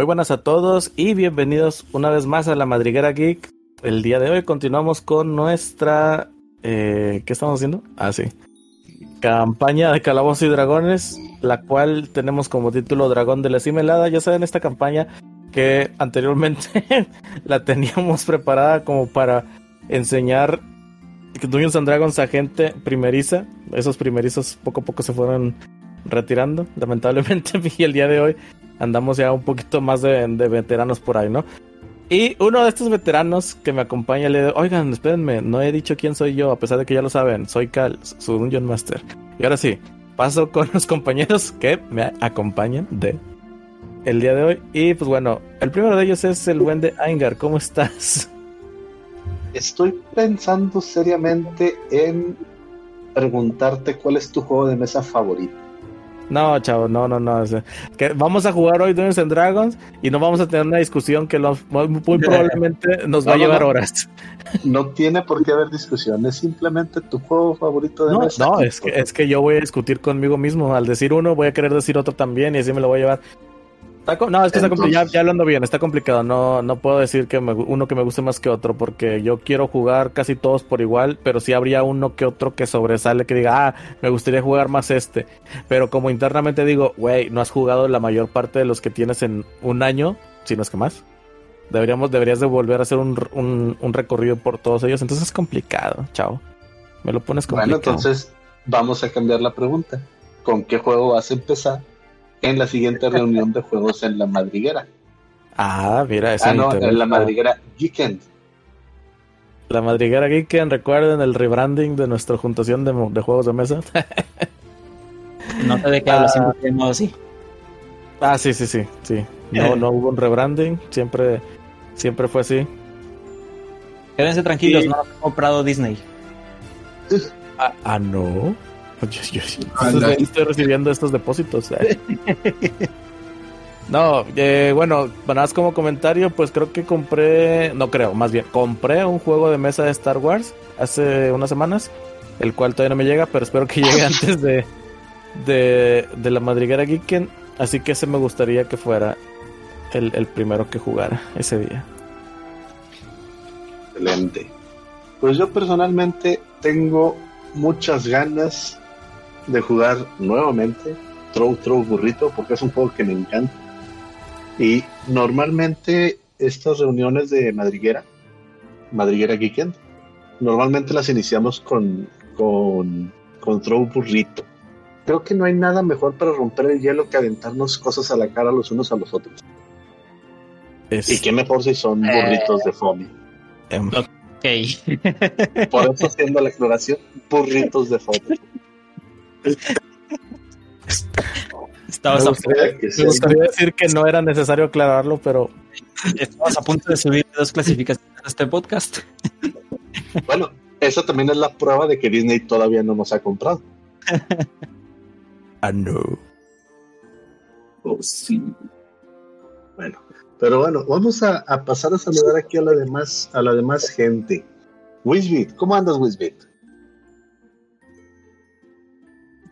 Muy buenas a todos y bienvenidos una vez más a la Madriguera Geek. El día de hoy continuamos con nuestra... Eh, ¿Qué estamos haciendo? Ah, sí. Campaña de Calabozos y Dragones, la cual tenemos como título Dragón de la Cimelada. Ya saben, esta campaña que anteriormente la teníamos preparada como para enseñar Dungeons and Dragons a gente primeriza. Esos primerizos poco a poco se fueron retirando, lamentablemente. Y el día de hoy andamos ya un poquito más de, veteranos por ahí, ¿no? Y uno de estos veteranos que me acompaña le dice, oigan, espérenme, no he dicho quién soy yo, a pesar de que ya lo saben, soy Cal, su Dungeon Master. Y ahora sí, paso con los compañeros que me acompañan de el día de hoy. Y pues bueno, el primero de ellos es el buen de Aingar, ¿cómo estás? Estoy pensando seriamente en preguntarte cuál es tu juego de mesa favorito. No, chavo, no, no, no. que vamos a jugar hoy Dungeons and Dragons y no vamos a tener una discusión que muy, probablemente nos va a llevar horas. No tiene por qué haber discusión, es simplemente tu juego favorito de no, No, es que, es que yo voy a discutir conmigo mismo. Al decir uno, voy a querer decir otro también y así me lo voy a llevar no, es que está complicado. Ya, hablando bien, está complicado. No, no puedo decir que uno que me guste más que otro, porque yo quiero jugar casi todos por igual, pero sí habría uno que otro que sobresale, que diga, ah, me gustaría jugar más este. Pero como internamente digo, güey, no has jugado la mayor parte de los que tienes en un año, si no es que más. Deberíamos, deberías de volver a hacer un, un, recorrido por todos ellos. Entonces es complicado, chao. Me lo pones complicado. Bueno, entonces vamos a cambiar la pregunta. ¿Con qué juego vas a empezar? En la siguiente reunión de juegos en la madriguera. Ah, mira, esa Ah, no, en la madriguera Geekend. La madriguera Geekend, recuerden el rebranding de nuestra juntación de, juegos de mesa. no sé de qué hablas, ah. siempre así. Ah, sí, sí, sí, sí. No, no hubo un rebranding, siempre, siempre fue así. Quédense tranquilos, no he comprado Disney. Ah, ah no. Yo, estoy recibiendo estos depósitos. ¿eh? no, eh, bueno, más como comentario, pues creo que compré, no creo, más bien, compré un juego de mesa de Star Wars hace unas semanas, el cual todavía no me llega, pero espero que llegue antes de, de, de la madriguera Geeken. Así que ese me gustaría que fuera el, el primero que jugara ese día. Excelente. Pues yo personalmente tengo muchas ganas de jugar nuevamente Throw Throw Burrito porque es un juego que me encanta. Y normalmente estas reuniones de madriguera, madriguera Geekend, normalmente las iniciamos con, con, con Throw Burrito. Creo que no hay nada mejor para romper el hielo que aventarnos cosas a la cara los unos a los otros. Y qué mejor si son burritos de foamy. Em. Ok. Por eso haciendo la exploración, burritos de foamy. Estabas a, decir que no era necesario aclararlo, pero estabas a punto de subir dos clasificaciones a este podcast. Bueno, eso también es la prueba de que Disney todavía no nos ha comprado. Ah, no. Oh, sí. Bueno, pero bueno, vamos a, pasar a saludar aquí a la demás, a la demás gente. Wisbit, ¿cómo andas, Wisbit?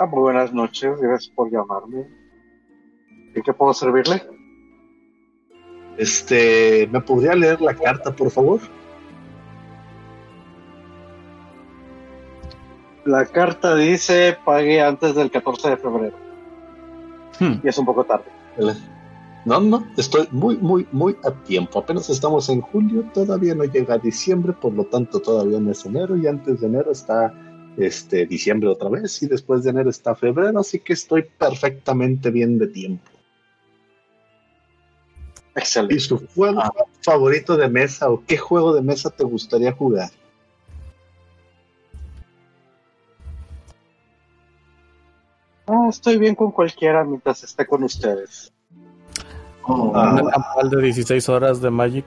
Ah, muy buenas noches, gracias por llamarme. ¿En qué puedo servirle? Este, ¿me podría leer la carta, por favor? La carta dice pague antes del 14 de febrero. Hmm. Y es un poco tarde. No, no, estoy muy, muy, muy a tiempo. Apenas estamos en julio, todavía no llega a diciembre, por lo tanto todavía no es enero y antes de enero está este, diciembre otra vez y después de enero está febrero, así que estoy perfectamente bien de tiempo. Excelente. ¿Y su juego ah. favorito de mesa o qué juego de mesa te gustaría jugar? Ah, estoy bien con cualquiera mientras esté con ustedes. Oh, ¿Un campal de 16 horas de Magic?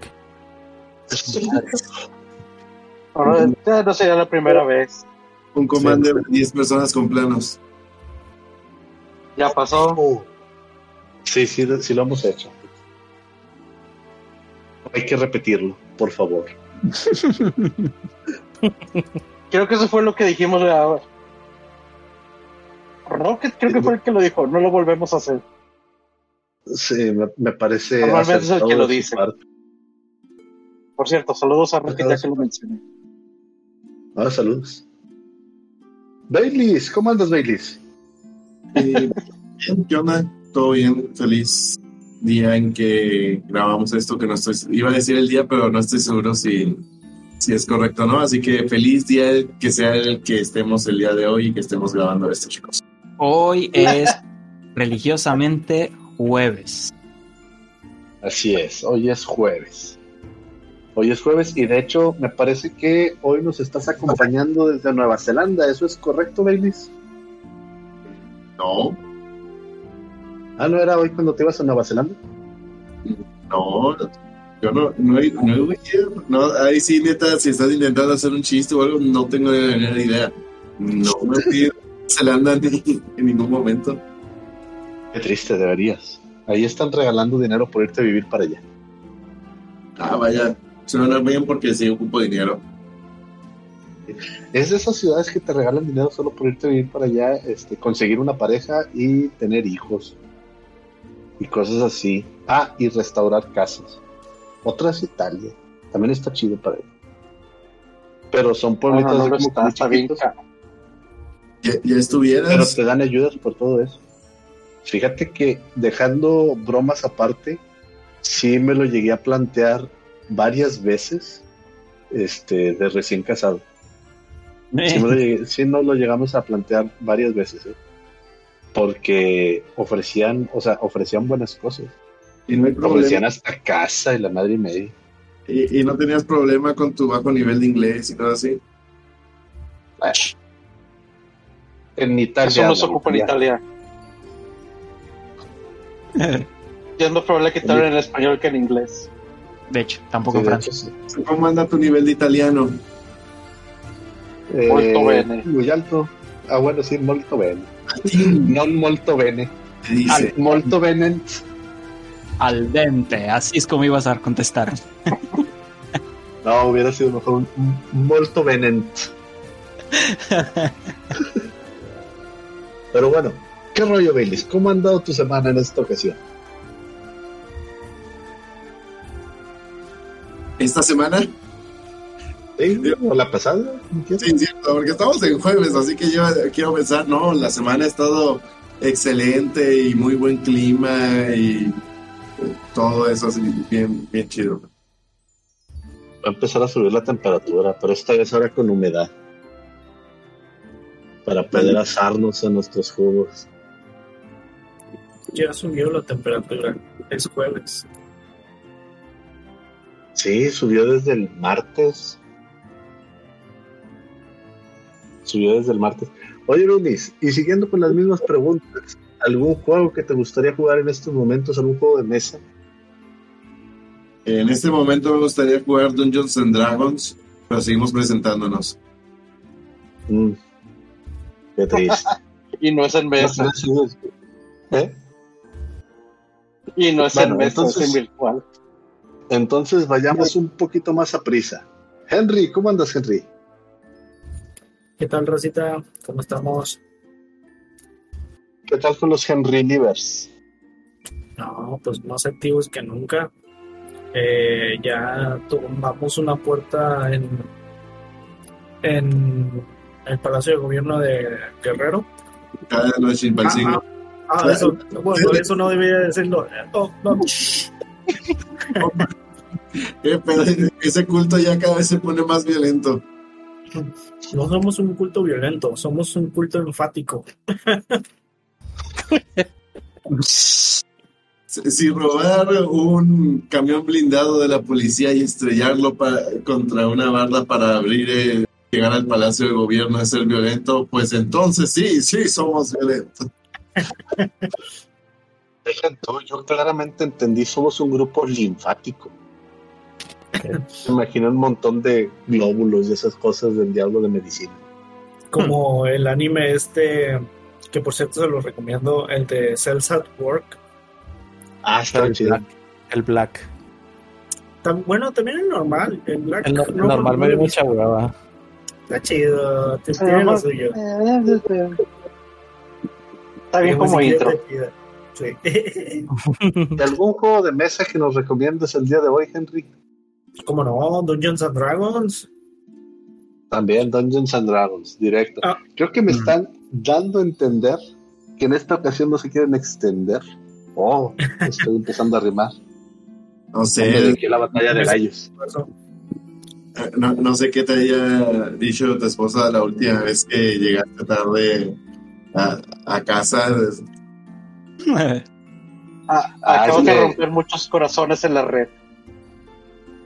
no sería la primera vez. Un comando de 10 personas con planos. Ya pasó. Sí, sí, sí lo hemos hecho. Hay que repetirlo, por favor. creo que eso fue lo que dijimos. Rocket creo que fue el que lo dijo. No lo volvemos a hacer. Sí, me, me parece. Normalmente es el que lo dice. parte. Por cierto, saludos a Rocket ya que lo mencioné. Ah, saludos. Baileys, ¿cómo andas, Baileys? Eh, bien, ¿Qué onda? Todo bien, feliz día en que grabamos esto, que no estoy, iba a decir el día, pero no estoy seguro si, si es correcto o no, así que feliz día que sea el que estemos el día de hoy y que estemos grabando esto, chicos. Hoy es religiosamente jueves. Así es, hoy es jueves. Hoy es jueves y de hecho me parece que hoy nos estás acompañando desde Nueva Zelanda. ¿Eso es correcto, Baileys? No, Ah, ¿no era hoy cuando te ibas a Nueva Zelanda? no, yo no, no, he- no, ido. no, ahí sí, neta, si estás intentando hacer un chiste o algo, no tengo ni idea. No me fui a Nueva Zelanda ni- en ningún momento. Qué triste, deberías. Ahí están regalando dinero por irte a vivir para allá. Ah, vaya, suena bien porque sí ocupo dinero. Es de esas ciudades que te regalan dinero solo por irte a vivir para allá, este, conseguir una pareja y tener hijos. Y cosas así. Ah, y restaurar casas. Otra es Italia. También está chido para ello. Pero son No, pueblitos no, no lo como está, bien. Ya, ya pero estuvieras. te dan ayudas por todo eso. Fíjate que dejando bromas aparte, sí me lo llegué a plantear varias veces este, de recién casado. Sí, me lo llegué- sí nos lo llegamos a plantear varias veces, ¿eh? porque ofrecían, o sea, ofrecían buenas cosas. Y no hay Ofrecían problema. hasta casa y la madre y media. Y, y no tenías problema con tu bajo nivel de inglés y todo así. En Italia. Eso no se ocupa en. Italia. Ya es más probable que te hablen en español que en inglés. De hecho, tampoco Sí, en hecho, sí. ¿Cómo anda tu nivel de italiano? Eh, Molto bene. Muy alto. Ah, bueno, sí, molto bene. Non molto bene. dice. Molto bene. Al dente, así es como ibas a contestar. No, hubiera sido mejor un, molto venent. Pero bueno, ¿qué rollo, Baileys? ¿Cómo ha andado tu semana en esta ocasión? Esta semana, ¿Sí? ¿O la pasada? sí, cierto, porque estamos en jueves, así que yo quiero pensar, no, la semana ha estado excelente y muy buen clima y eh, todo eso así, bien, bien chido. Va a empezar a subir la temperatura, pero esta vez ahora con humedad. Para poder asarnos en nuestros jugos. Ya subió la temperatura. Es jueves. Sí, subió desde el martes. Subió desde el martes. Oye, Luis, y siguiendo con las mismas preguntas, ¿algún juego que te gustaría jugar en estos momentos? ¿Algún juego de mesa? En este momento me gustaría jugar Dungeons and Dragons, pero seguimos presentándonos. Mm, Qué triste. Y no es en mesa. ¿Eh? Y no es Bueno, en mesa, entonces- es en virtual. Entonces vayamos un poquito más a prisa. Henry, ¿cómo andas, Henry? ¿Qué tal, Rosita? ¿Cómo estamos? ¿Qué tal con los Henry Livers? No, pues más activos que nunca. Eh, ya tumbamos una puerta en, en el Palacio de Gobierno de Guerrero. Cada noche en Palcingo. Ah, ah, eso, bueno, eso no debía decirlo. Oh, no. Ese culto ya cada vez se pone más violento. No somos un culto violento, somos un culto enfático. Si robar un camión blindado de la policía y estrellarlo contra una barda para abrir, eh, llegar al Palacio de Gobierno es ser violento, pues entonces sí, sí somos violentos. Deja tú, yo claramente entendí, somos un grupo linfático. Me imagino un montón de glóbulos y esas cosas del diablo de medicina. Como el anime este, que por cierto se lo recomiendo, el de Cells at Work. Ah, está El chido. Black. El Black. Bueno, también el normal. El Black El, no- no- normal no me dio mucha hueva. Está chido, te- Sí, tiene lo normal. suyo. Está bien como intro. simple. ¿De algún juego de mesa que nos recomiendes el día de hoy, Henry? ¿Cómo no? Dungeons and Dragons. También Dungeons and Dragons, directo. Ah. Creo que me están dando a entender que en esta ocasión no se quieren extender. Oh, estoy empezando a rimar. No sé, la batalla de gallos. no, no sé qué te haya dicho tu esposa la última vez que llegaste tarde a, a casa. Ah, Ah, acabo es de que- romper muchos corazones en la red.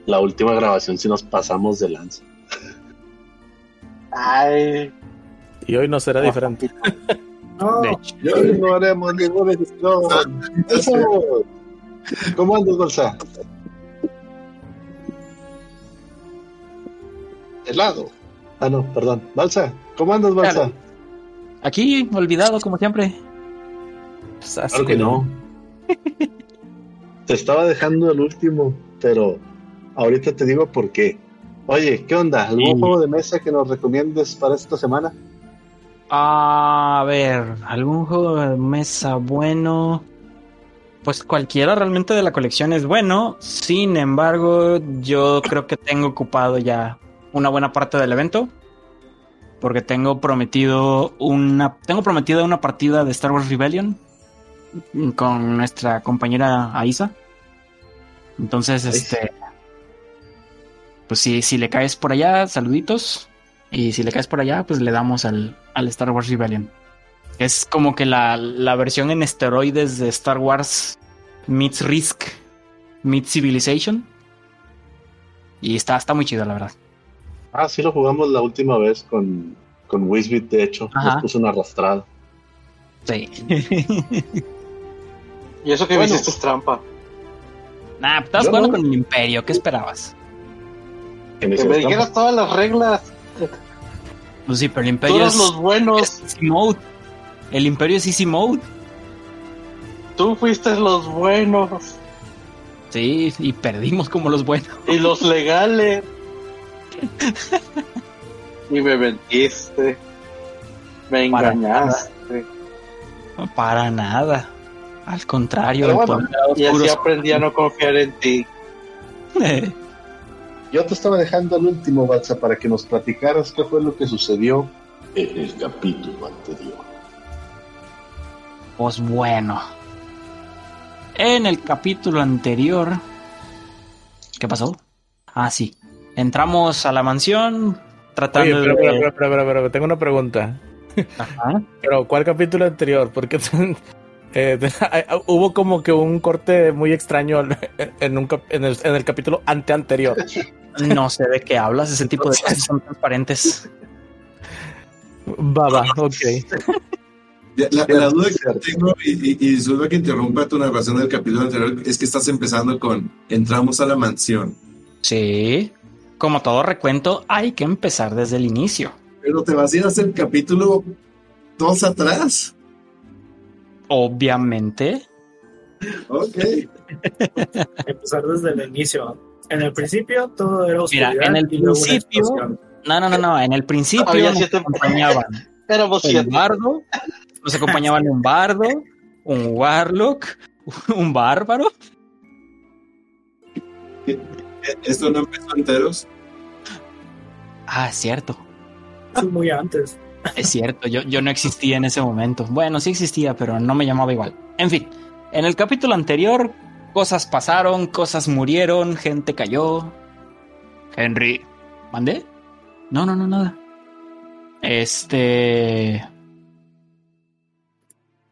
La última grabación sí nos pasamos de lanza. Ay, Y hoy no será diferente. No, hoy no haremos ninguna edición. Eso. ¿Cómo andas, Bolsa? Helado. Ah, no, perdón. Balsa, ¿cómo andas, Balsa? Claro. aquí, olvidado como siempre. Pues, así Claro que no. Te estaba dejando el último, pero ahorita te digo por qué. Oye, ¿qué onda? ¿Algún Sí. juego de mesa que nos recomiendes para esta semana? A ver, algún juego de mesa bueno. Pues cualquiera realmente de la colección es bueno. Sin embargo, yo creo que tengo ocupado ya una buena parte del evento. Porque tengo prometido una. Tengo prometida una partida de Star Wars Rebellion con nuestra compañera Aisa. Entonces, este. Pues si, si le caes por allá, saluditos. Y si le caes por allá, pues le damos al, al Star Wars Rebellion. Es como que la, la versión en esteroides de Star Wars meets Risk, meets Civilization. Y está, está muy chido, la verdad. Ah, sí lo jugamos la última vez con, con Wisbit, de hecho. Ajá. Nos puso una arrastrada. Sí. y eso que me Bueno. hiciste trampa. nah, estabas Yo jugando no. con el Imperio, ¿qué esperabas? Que me dijeras todas las reglas. Pues sí, pero el Imperio Todos es, los buenos. es Easy Mode. El Imperio es Easy Mode. Tú fuiste los buenos. Sí, y perdimos como los buenos. Y los legales. y me mentiste. Me Para engañaste. Para nada. Al contrario, bueno, poder Y así aprendí a no confiar en ti. Yo te estaba dejando al último, Balsa, para que nos platicaras qué fue lo que sucedió en el capítulo anterior. Pues bueno. En el capítulo anterior. ¿Qué pasó? Ah, sí. Entramos a la mansión Oye, tratando pero, de. pero, pero, pero, pero, pero, tengo una pregunta. Ajá. Pero, ¿cuál capítulo anterior? Porque eh, hubo como que un corte muy extraño en, un cap- en, el, en el capítulo anteanterior. No sé de qué hablas. Ese tipo de cosas son transparentes. Va, ok. La, la duda que yo tengo, y, y, y disculpa que interrumpa tu narración del capítulo anterior, es que estás empezando con entramos a la mansión. Sí. Como todo recuento, hay que empezar desde el inicio. Pero te vas a ir hacia el capítulo dos atrás. Obviamente. Ok. empezar desde el inicio. En el principio todo era Mira, oscuridad. en el principio-. No, no, no, no. En el principio Había nos siete- acompañaban Éramos un siete. bardo, nos acompañaban un bardo, un warlock, un bárbaro. Esto no empezó enteros. Ah, es cierto. Sí, muy antes. Es cierto, yo, yo no existía en ese momento. Bueno, sí existía, pero no me llamaba igual. En fin, en el capítulo anterior, cosas pasaron, cosas murieron, gente cayó. Henry, ¿mandé? No, no, no, nada. Este.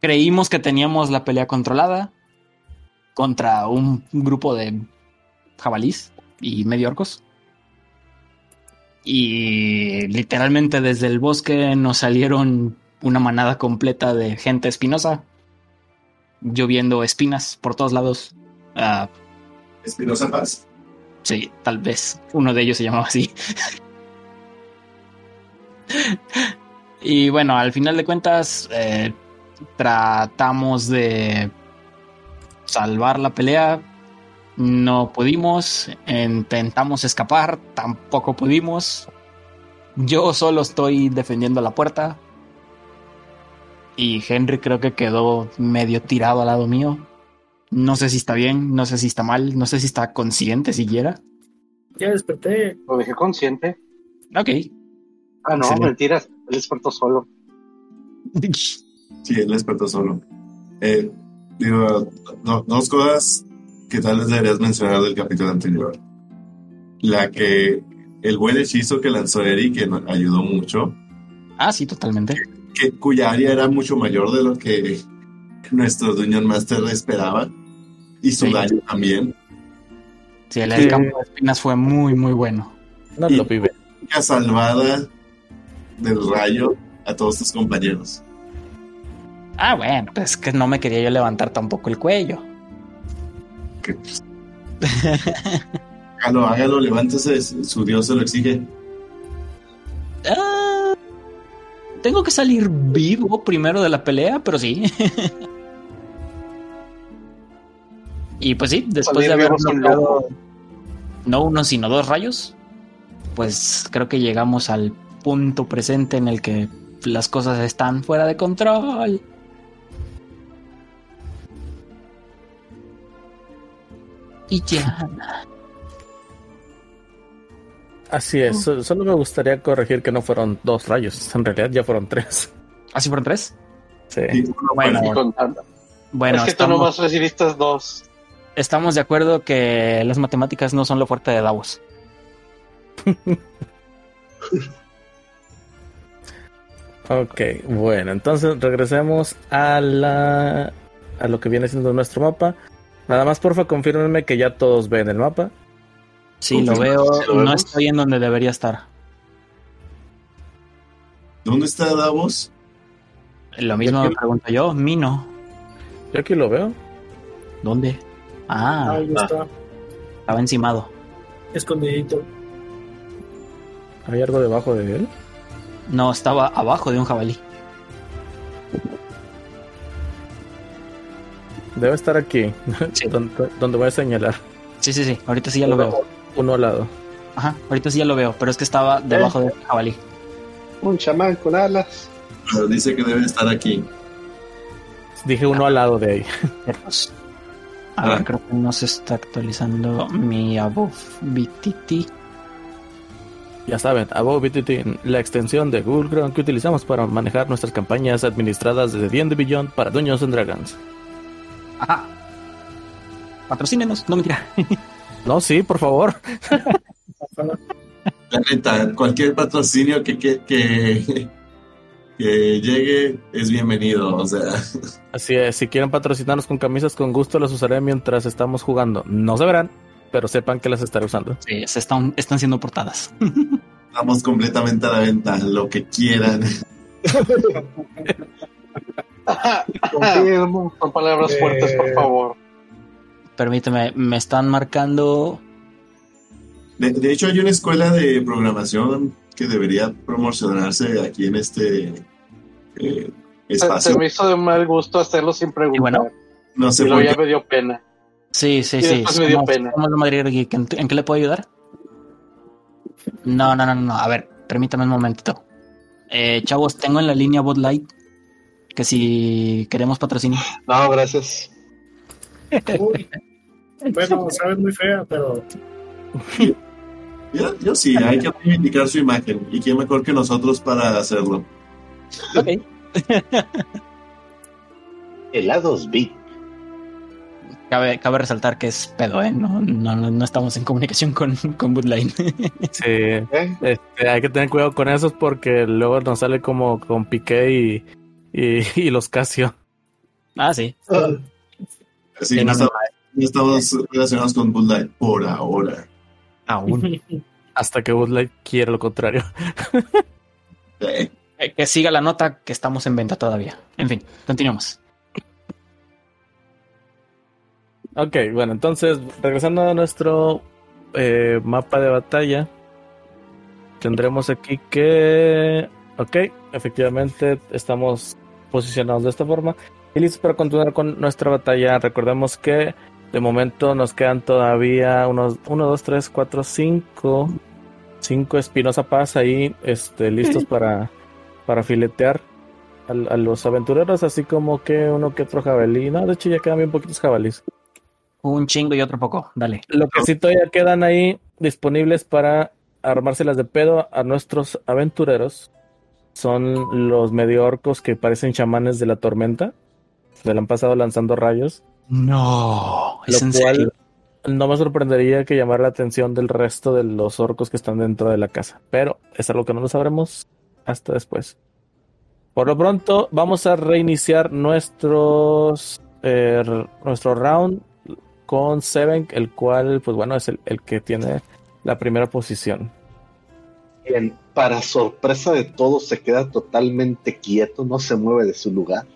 Creímos que teníamos la pelea controlada contra un grupo de jabalís y medio orcos. Y literalmente desde el bosque nos salieron una manada completa de gente espinosa, lloviendo espinas por todos lados. Ah, Espinosa Paz. sí, tal vez uno de ellos se llamaba así. y bueno, al final de cuentas, eh, tratamos de salvar la pelea. No pudimos, intentamos escapar, tampoco pudimos. Yo solo estoy defendiendo la puerta. Y Henry creo que quedó medio tirado al lado mío. No sé si está bien, no sé si está mal, no sé si está consciente siquiera. Ya desperté. Lo dejé consciente. Ok. Ah, no, Excelente. mentiras. Él despertó solo. Sí, él despertó solo. Eh, digo, do- dos cosas que tal vez deberías mencionar del capítulo anterior. La que el buen hechizo que lanzó Eric, que nos ayudó mucho, ah, sí, totalmente. que, cuya área era mucho mayor de lo que nuestro Dungeon Master esperaba. Y su Sí. daño también. Sí, el, Sí. campo de espinas fue muy, muy bueno. No Y- lo vive. La salvada del rayo a todos tus compañeros. Ah, bueno, pues es que no me quería yo levantar tampoco el cuello. Que, pues, hágalo, hágalo, levántese, su Dios se lo exige. Ah, tengo que salir vivo primero de la pelea, pero sí. y pues sí, después de haber lujo. no uno, sino dos rayos, pues creo que llegamos al punto presente en el que las cosas están fuera de control. Y ya. Así es, so- solo me gustaría corregir que no fueron dos rayos, en realidad ya fueron tres. ¿Así fueron tres? Sí. Uno Bueno, contando. Bueno, es que estamos- tú nomás recibiste dos. Estamos de acuerdo que las matemáticas no son lo fuerte de Davos. Ok, bueno, entonces regresemos a la a lo que viene siendo nuestro mapa. Nada más, porfa, confírmenme que ya todos ven el mapa. Sí, lo veo. ¿sí lo no estoy en donde debería estar. ¿Dónde está Davos? Lo mismo me pregunto yo. Mino, Yo aquí lo veo. ¿dónde? Ah, Ahí está, estaba encimado. escondidito. ¿Hay algo debajo de él? No, estaba abajo de un jabalí. Debe estar aquí, Sí. donde, donde voy a señalar. Sí, sí, sí. Ahorita sí ya lo veo. Uno al lado. Ajá, ahorita sí ya lo veo. Pero es que estaba debajo del jabalí. Un chamán con alas. Pero dice que debe estar aquí. Dije uno al lado de ahí. A Ah. ver, creo que no se está actualizando mi above BTT. Ya saben, Above BTT, la extensión de Google Chrome que utilizamos para manejar nuestras campañas administradas desde D&D Beyond para Dungeons and Dragons. Ajá. Patrocínenos, no mentira. No, sí, por favor. La neta, cualquier patrocinio que, que, que, que llegue es bienvenido. O sea, Así es, si quieren patrocinarnos con camisas con gusto, las usaré mientras estamos jugando. No se verán, pero sepan que las estaré usando. Sí, se están, están siendo portadas. estamos completamente a la venta. Lo que quieran. Confirmo. Son palabras Eh, fuertes, por favor. Permíteme, me están marcando. De, de hecho, hay una escuela de programación que debería promocionarse aquí en este eh, espacio. se me hizo de mal gusto hacerlo sin preguntar. Y bueno, No Y sé luego por qué. me dio pena. Sí, sí, Y sí. después me dio somos- pena. somos Madrid Geek. ¿En, en qué le puedo ayudar? No, no, no, no, no. A ver, permítame un momentito. Eh, chavos, tengo en la línea Bot Light que si queremos patrocinio. No, gracias. Uy. Bueno, sabe muy fea, pero Yo, yo sí, hay que reivindicar su imagen. Y quién mejor que nosotros para hacerlo. Ok. Helados B. Cabe, cabe resaltar que es pedo, ¿eh? No, no, no, estamos en comunicación con, con Bud Light. Sí, ¿Eh? este, hay que tener cuidado con esos porque luego nos sale como con Piqué y, y, y los Casio. ah, sí. Sí, Sí, no, no, no. estamos, no estamos relacionados con Bud Light por ahora. Aún. Hasta que Bud Light quiere lo contrario. Que siga la nota que estamos en venta todavía. En fin, continuamos. Ok, bueno, entonces, regresando a nuestro eh, mapa de batalla, tendremos aquí que, ok, efectivamente estamos posicionados de esta forma y listos para continuar con nuestra batalla. Recordemos que de momento nos quedan todavía unos 1, 2, 3, 4, 5, 5 Espinosa Paz ahí, este, listos para, para filetear. a, a los aventureros, así como que uno que otro jabalí. No, de hecho ya quedan bien poquitos jabalíes. Un chingo y otro poco. Dale. Lo que sí todavía quedan ahí disponibles para armárselas de pedo a nuestros aventureros son los medio orcos que parecen chamanes de la tormenta. Se le han pasado lanzando rayos. No, Lo en cual serio. no me sorprendería que llamar la atención del resto de los orcos que están dentro de la casa. Pero es algo que no lo sabremos hasta después. Por lo pronto, vamos a reiniciar nuestros eh, nuestro round con Seven, el cual, pues bueno, es el, el que tiene la primera posición. Bien, para sorpresa de todos, se queda totalmente quieto, no se mueve de su lugar,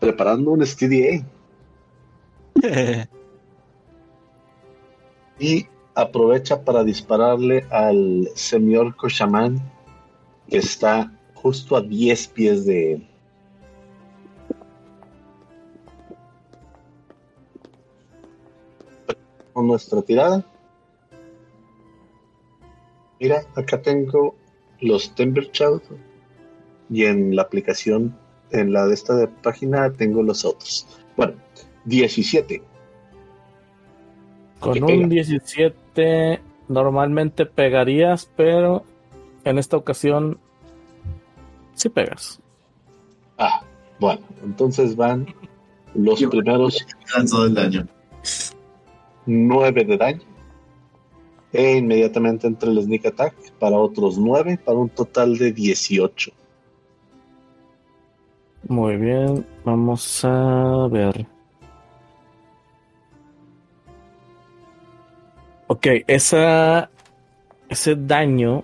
preparando un STDA y aprovecha para dispararle al semiorco chamán que está justo a 10 pies de él. Con nuestra tirada. Mira, acá tengo los Timber Child y en la aplicación, en la de esta página, tengo los otros. Bueno, 17. Con un pega. 17 normalmente pegarías, pero en esta ocasión sí pegas. Ah, bueno, entonces van los Yo- primeros Lanzó el daño. 9 de daño. E inmediatamente entra el sneak attack para otros 9, para un total de 18. Muy bien, vamos a ver. Ok, esa, ese daño,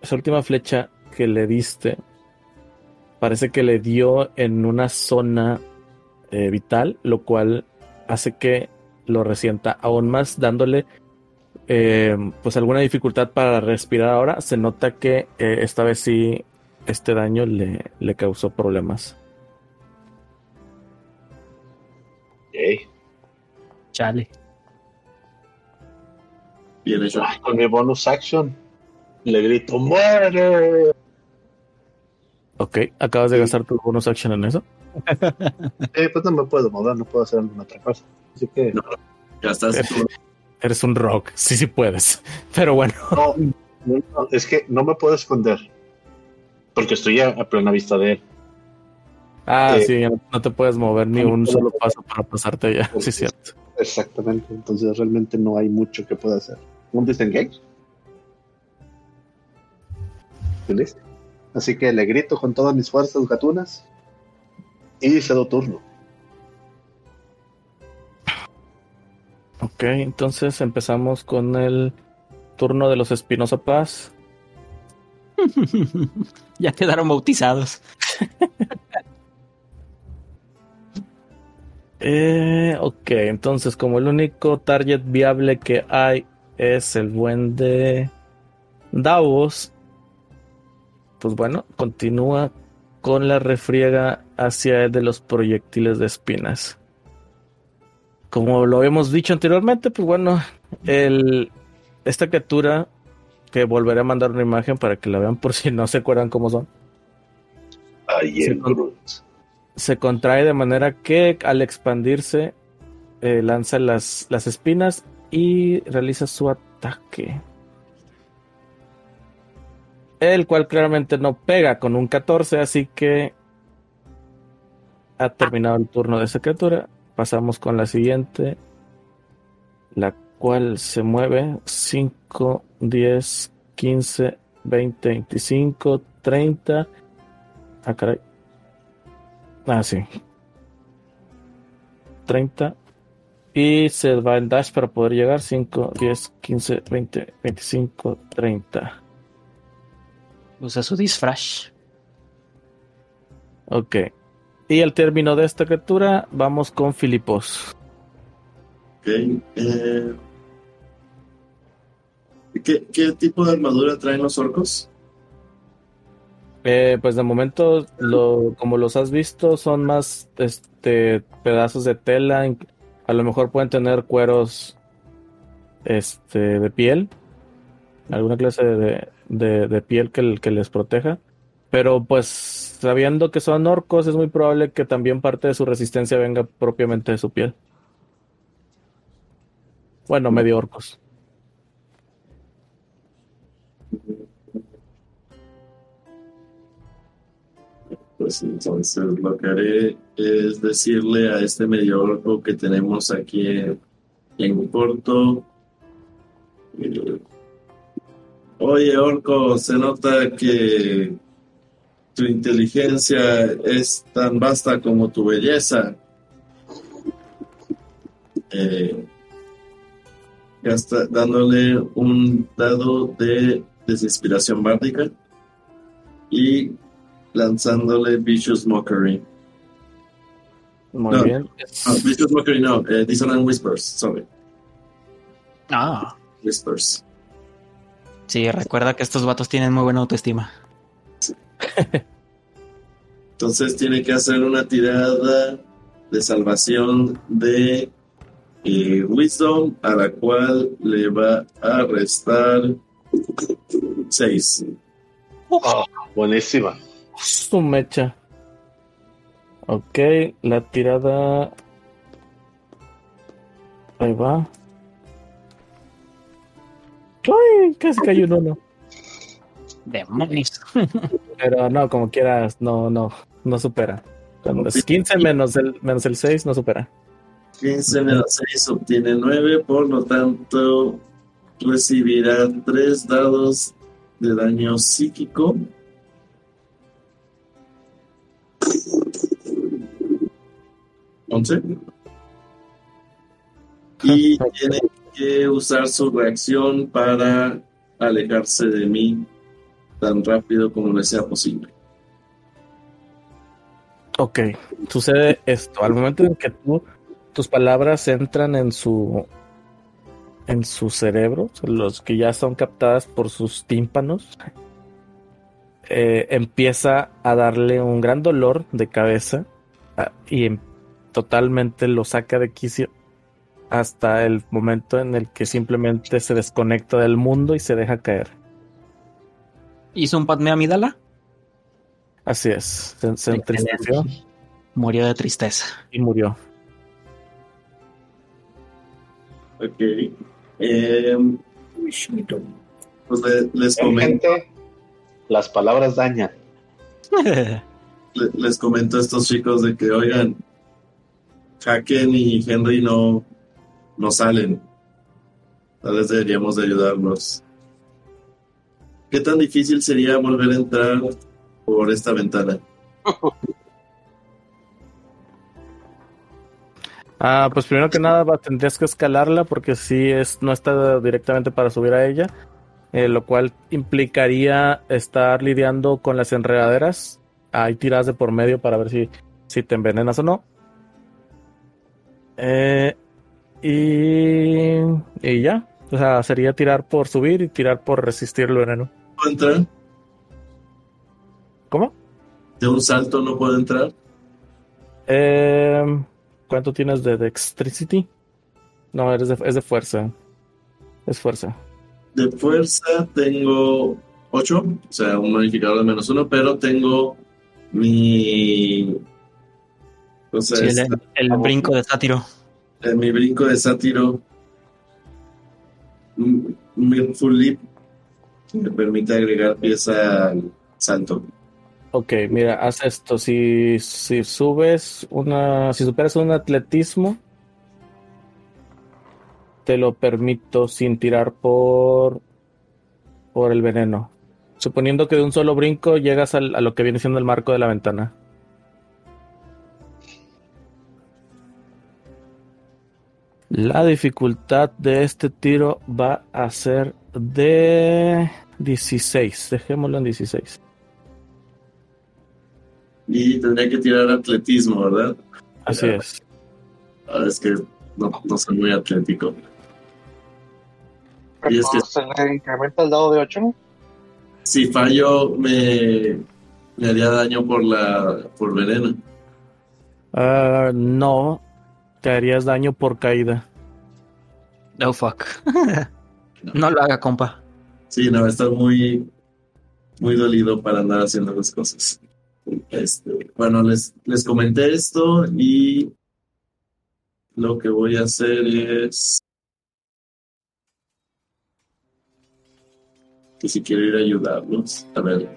esa última flecha que le diste, parece que le dio en una zona eh, vital, lo cual hace que lo resienta aún más, dándole eh, pues alguna dificultad para respirar ahora. Se nota que eh, esta vez sí este daño le, le causó problemas. Ok. Chale. Bien hecho. Ah, Con mi bonus action le grito ¡Muere! Ok, acabas de gastar tu bonus action en eso. Eh, pues no me puedo mover, no puedo hacer alguna otra cosa. Así que No. Ya estás. Eres un rock, sí, sí puedes. Pero bueno, no, es que no me puedo esconder. Porque estoy a, a plena vista de él. ah, Eh, sí, ya no, no te puedes mover ni no un solo paso para pasarte ya. Sí, es cierto. Exactamente. Entonces realmente no hay mucho que pueda hacer. Un disengage. Así que le grito con todas mis fuerzas gatunas. Y cedo turno. Ok, entonces empezamos con el turno de los Espinosa Paz. ya quedaron bautizados. Eh, ok, entonces como el único target viable que hay es el buen de Davos, pues bueno, continúa con la refriega hacia él de los proyectiles de espinas. Como lo hemos dicho anteriormente, pues bueno, el, esta criatura, que volveré a mandar una imagen para que la vean por si no se acuerdan cómo son. Con- Groot. se contrae de manera que al expandirse eh, lanza las, las espinas y realiza su ataque. El cual claramente no pega con un 14, así que ha terminado el turno de esa criatura. Pasamos con la siguiente, la cual se mueve 5, 10, 15, 20, 25, 30. Ah, caray. Ah, sí. 30. Y se va en dash para poder llegar. 5, 10, 15, 20, 25, 30. Usa su disfraz. Ok. Y al término de esta criatura, vamos con Filipos. Ok. eh, ¿qué, ¿Qué tipo de armadura traen los orcos? Eh, pues de momento, lo, como los has visto, son más este, pedazos de tela. A lo mejor pueden tener cueros este, de piel. Alguna clase de, de- de piel que, que les proteja. Pero pues sabiendo que son orcos, es muy probable que también parte de su resistencia venga propiamente de su piel. Bueno, medio orcos. Pues entonces lo que haré es decirle a este medio orco que tenemos aquí en, en Porto. eh, Oye, orco, se nota que tu inteligencia es tan vasta como tu belleza. Eh, dándole un dado de desinspiración bárdica y lanzándole Vicious Mockery. Muy No. bien. Ah, Vicious Mockery no, eh, Dissonant Whispers, sorry. Ah, Whispers. sí, recuerda que estos vatos tienen muy buena autoestima. Entonces tiene que hacer una tirada de salvación de eh, Wisdom, a la cual le va a restar 6. Oh, buenísima. Su mecha. Ok, la tirada. Ahí va. ¡Ay! Casi cayó un uno. Demonios. Pero no, como quieras, no, no, no supera. Es 15 menos el, menos el 6, no supera. 15 menos 6 obtiene 9, por lo tanto recibirá 3 dados de daño psíquico. ¿Once? Y tiene que usar su reacción para alejarse de mí tan rápido como le sea posible. Ok, sucede esto. Al momento en que tú, tus palabras entran en su en su cerebro, los que ya son captadas por sus tímpanos, eh, empieza a darle un gran dolor de cabeza ah, y em- totalmente lo saca de quicio hasta el momento en el que simplemente se desconecta del mundo y se deja caer. ¿Hizo un Padme Amidala? Así es, se, se entristeció Murió de tristeza. y murió. Ok. Em, pues le- les, comento, las palabras dañan. le- les comento a estos chicos de que, oigan, Haken y Henry no, no salen. Tal vez deberíamos de ayudarlos. ¿Qué tan difícil sería volver a entrar por esta ventana? Ah, pues primero que nada va- tendrías que escalarla porque sí es, no está directamente para subir a ella, eh, lo cual implicaría estar lidiando con las enredaderas. Hay tiradas de por medio para ver si, si te envenenas o no. Eh, y, y ya, o sea, sería tirar por subir y tirar por resistir el veneno. ¿Puedo entrar? ¿Cómo? ¿De un salto no puedo entrar? Eh, ¿Cuánto tienes de dexterity? No, eres de- es de fuerza. Es fuerza. De fuerza tengo 8, o sea, un modificador de menos 1, pero tengo mi... O sea, Sí, el, el brinco de sátiro. mi brinco de sátiro, mi full leap, me permite agregar pieza al salto. Ok, mira, haz esto. Si, si subes una. Si superas un atletismo, te lo permito sin tirar por. por el veneno. Suponiendo que de un solo brinco llegas al- a lo que viene siendo el marco de la ventana. La dificultad de este tiro va a ser de 16. Dejémoslo en 16. Y tendría que tirar atletismo, ¿verdad? Así es. Ah, es que no, no soy muy atlético. Y es que- se le incrementa el dado de 8. Si fallo, me, me haría daño por la por veneno. Ah, no, te harías daño por caída. Oh, fuck. no lo haga, compa. Sí, no, va a estar muy, muy dolido para andar haciendo las cosas. Este, bueno, les, les comenté esto y lo que voy a hacer es que si quiero ir a ayudarlos, a ver,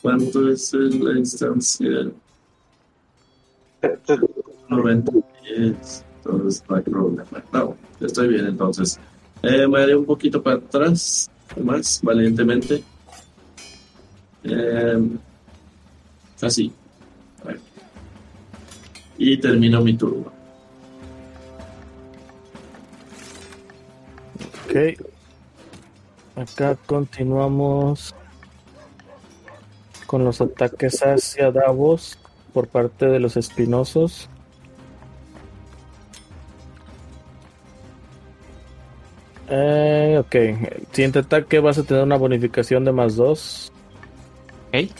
¿cuánto es la distancia? 90 pies, entonces no hay problema. No, estoy bien entonces. Eh, me haré un poquito para atrás, más valientemente. Eh, así. Y termino mi turno. Ok. Acá continuamos con los ataques hacia Davos por parte de los espinosos. Eh, ok, el siguiente ataque vas a tener una bonificación de más 2. Ok.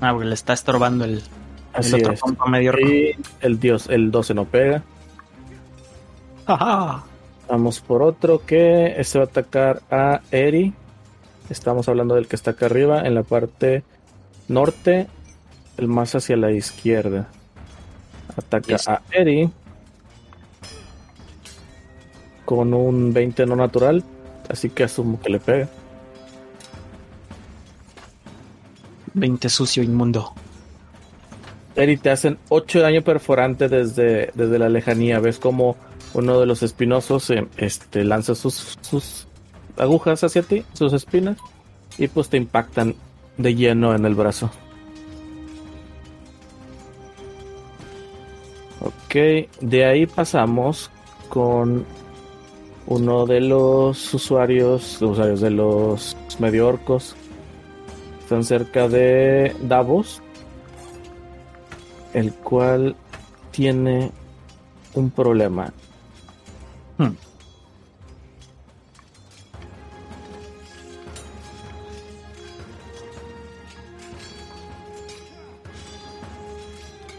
Ah, porque le está estorbando el, el Así otro es. medio. Y el dios, el 12 no pega. Ajá. Vamos por otro que este va a atacar a Eri. Estamos hablando del que está acá arriba, en la parte norte, el más hacia la izquierda. Ataca Yes. a Eri con un 20 no natural, así que asumo que le pega. 20 sucio inmundo. Eri, te hacen 8 de daño perforante desde, desde la lejanía. Ves como uno de los espinosos eh, este, lanza sus, sus agujas hacia ti, sus espinas, y pues te impactan de lleno en el brazo. Ok, de ahí pasamos con uno de los usuarios, usuarios de los medio orcos. Están cerca de Davos el cual tiene un problema. Hmm.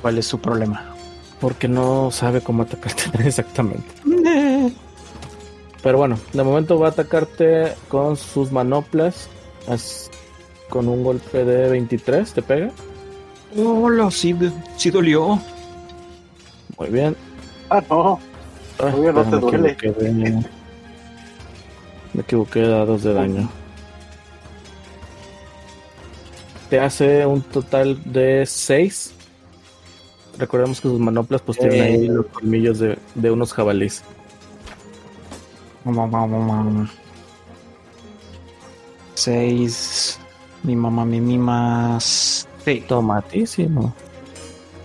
¿Cuál es su problema? Porque no sabe cómo atacarte exactamente. Pero bueno, de momento va a atacarte con sus manoplas. as- Con un golpe de 23, ¿te pega? Hola, sí, sí dolió. Muy bien. Ah, no. No te me duele. equivoqué de- Me equivoqué de dados de daño. Te hace un total de 6. Recordemos que sus manoplas pues tienen ahí Eh. los colmillos de, de unos jabalíes. Seis. Mi mamá me mima. Sí, Tomatísimo.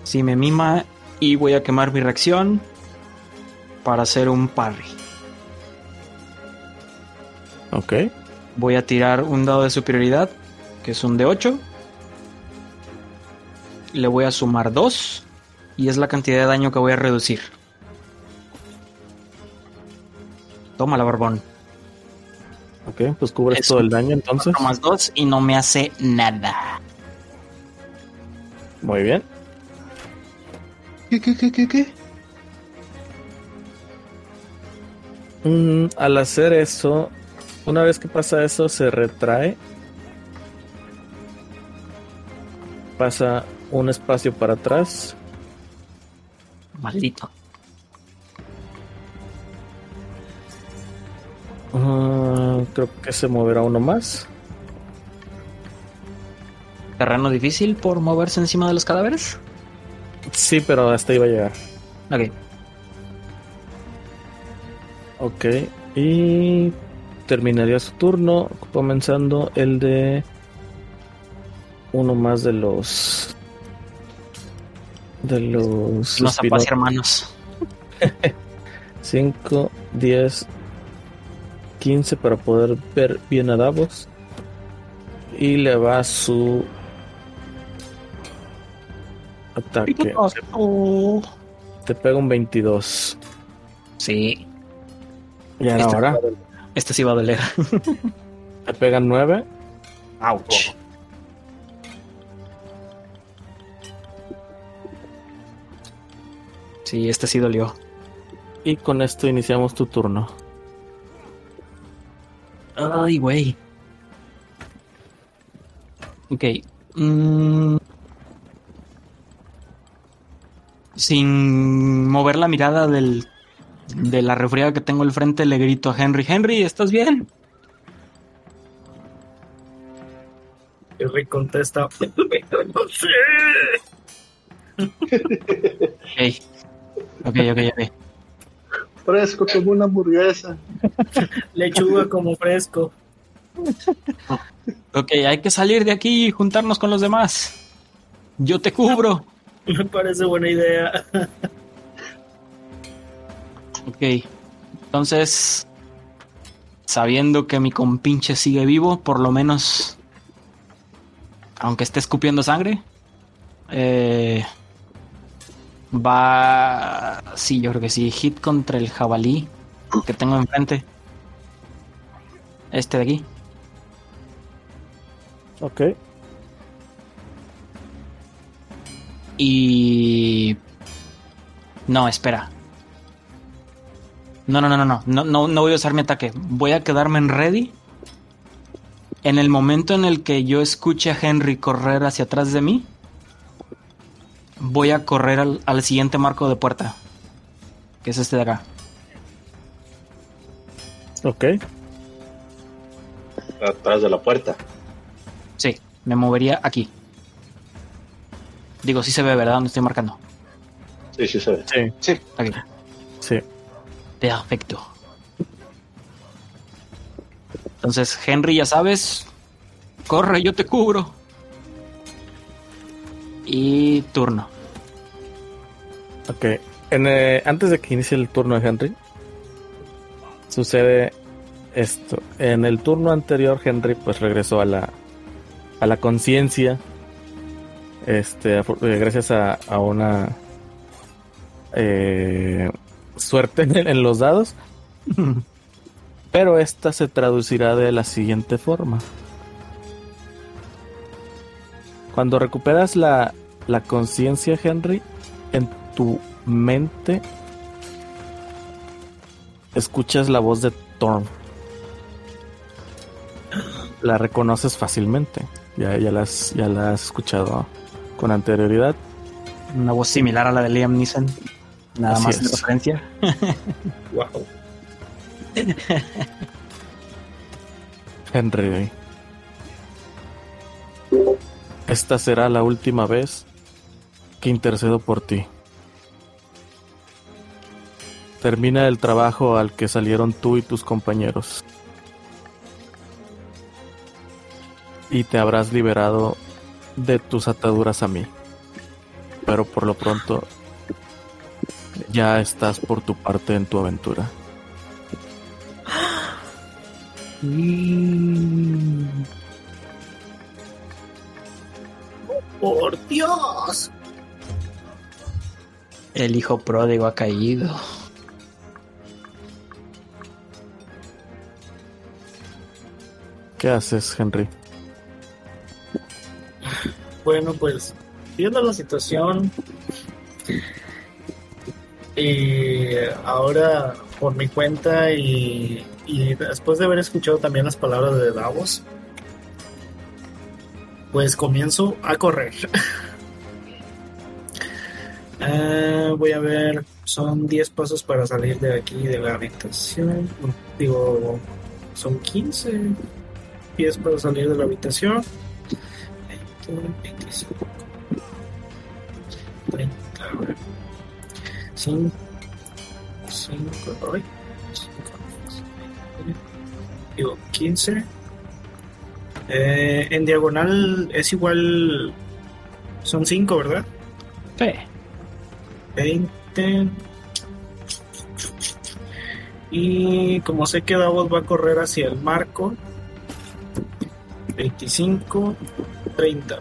sí me mima. Y voy a quemar mi reacción para hacer un parry. Ok. Voy a tirar un dado de superioridad, que es un de 8. Le voy a sumar 2. Y es la cantidad de daño que voy a reducir. Toma la barbón. Ok, pues cubres Es todo el daño entonces. Más 2 y no me hace nada. Muy bien. ¿Qué, qué, qué, qué, qué? Mm, al hacer eso, una vez que pasa eso, se retrae. Pasa un espacio para atrás. Maldito. Ah, creo que se moverá uno más. Terreno difícil por moverse encima de los cadáveres. Sí, pero hasta iba a llegar. Ok. Ok. Y terminaría su turno comenzando el de uno más de los de los Los zapas y hermanos. 5, 10, 15 para poder ver bien a Davos. Y le va su ataque. Te pega un 22. Sí. Y Este, ahora este sí va a doler. te pega 9. Ouch. Sí, este sí dolió. Y con esto iniciamos tu turno. Ay, güey. Ok. Mm. Sin mover la mirada del, de la refriega que tengo al frente, le grito a Henry, Henry, ¿estás bien? Henry contesta, no sé. Ok, ok, ok, ok. Fresco como una hamburguesa. Lechuga como fresco. Ok, hay que salir de aquí y juntarnos con los demás. Yo te cubro. Me parece buena idea. Ok. Entonces, sabiendo que mi compinche sigue vivo, por lo menos, aunque esté escupiendo sangre, eh, va... Sí, yo creo que sí. Hit contra el jabalí que tengo enfrente. Este de aquí. Ok. Y... No, espera. No, no, no, no, no, no, no, no voy a usar mi ataque. Voy a quedarme en ready. En el momento en el que yo escuche a Henry correr hacia atrás de mí, voy a correr al, al siguiente marco de puerta. Que es este de acá. Ok. Atrás de la puerta. Sí, me movería aquí. Digo, sí se ve, ¿verdad? Donde estoy marcando. Sí, sí se ve. Sí, Sí, Aquí. sí. Perfecto. Entonces, Henry, ya sabes, corre, yo te cubro. Y turno. Ok. En, eh, antes de que inicie el turno de Henry, sucede esto. En el turno anterior, Henry pues regresó a la, a la conciencia. Este, eh, gracias a, a una eh, suerte en, los dados. Pero esta se traducirá de la siguiente forma. Cuando recuperas la, la conciencia, Henry, en tu mente escuchas la voz de Thorn. La reconoces fácilmente. Ya, ya, la has, ya la has escuchado con anterioridad. Una voz similar a la de Liam Neeson. Nada Así más de referencia. Wow. Henry. Esta será la última vez que intercedo por ti. Termina el trabajo al que salieron tú y tus compañeros. Y te habrás liberado de tus ataduras a mí. Pero por lo pronto ya estás por tu parte en tu aventura. Por Dios. El hijo pródigo ha caído. ¿Qué haces, Henry? Bueno, pues viendo la situación y ahora por mi cuenta y, y después de haber escuchado también las palabras de Davos, pues comienzo a correr. Ah, voy a ver, son 10 pasos para salir de aquí de la habitación. Digo, son 15 pies para salir de la habitación. 20, 25, 30, 5, 5, ay, 5, digo 15. Eh, en diagonal es igual, son 5, ¿verdad? Sí. 20. Y como sé que Davos va a correr hacia el marco, 25, 30.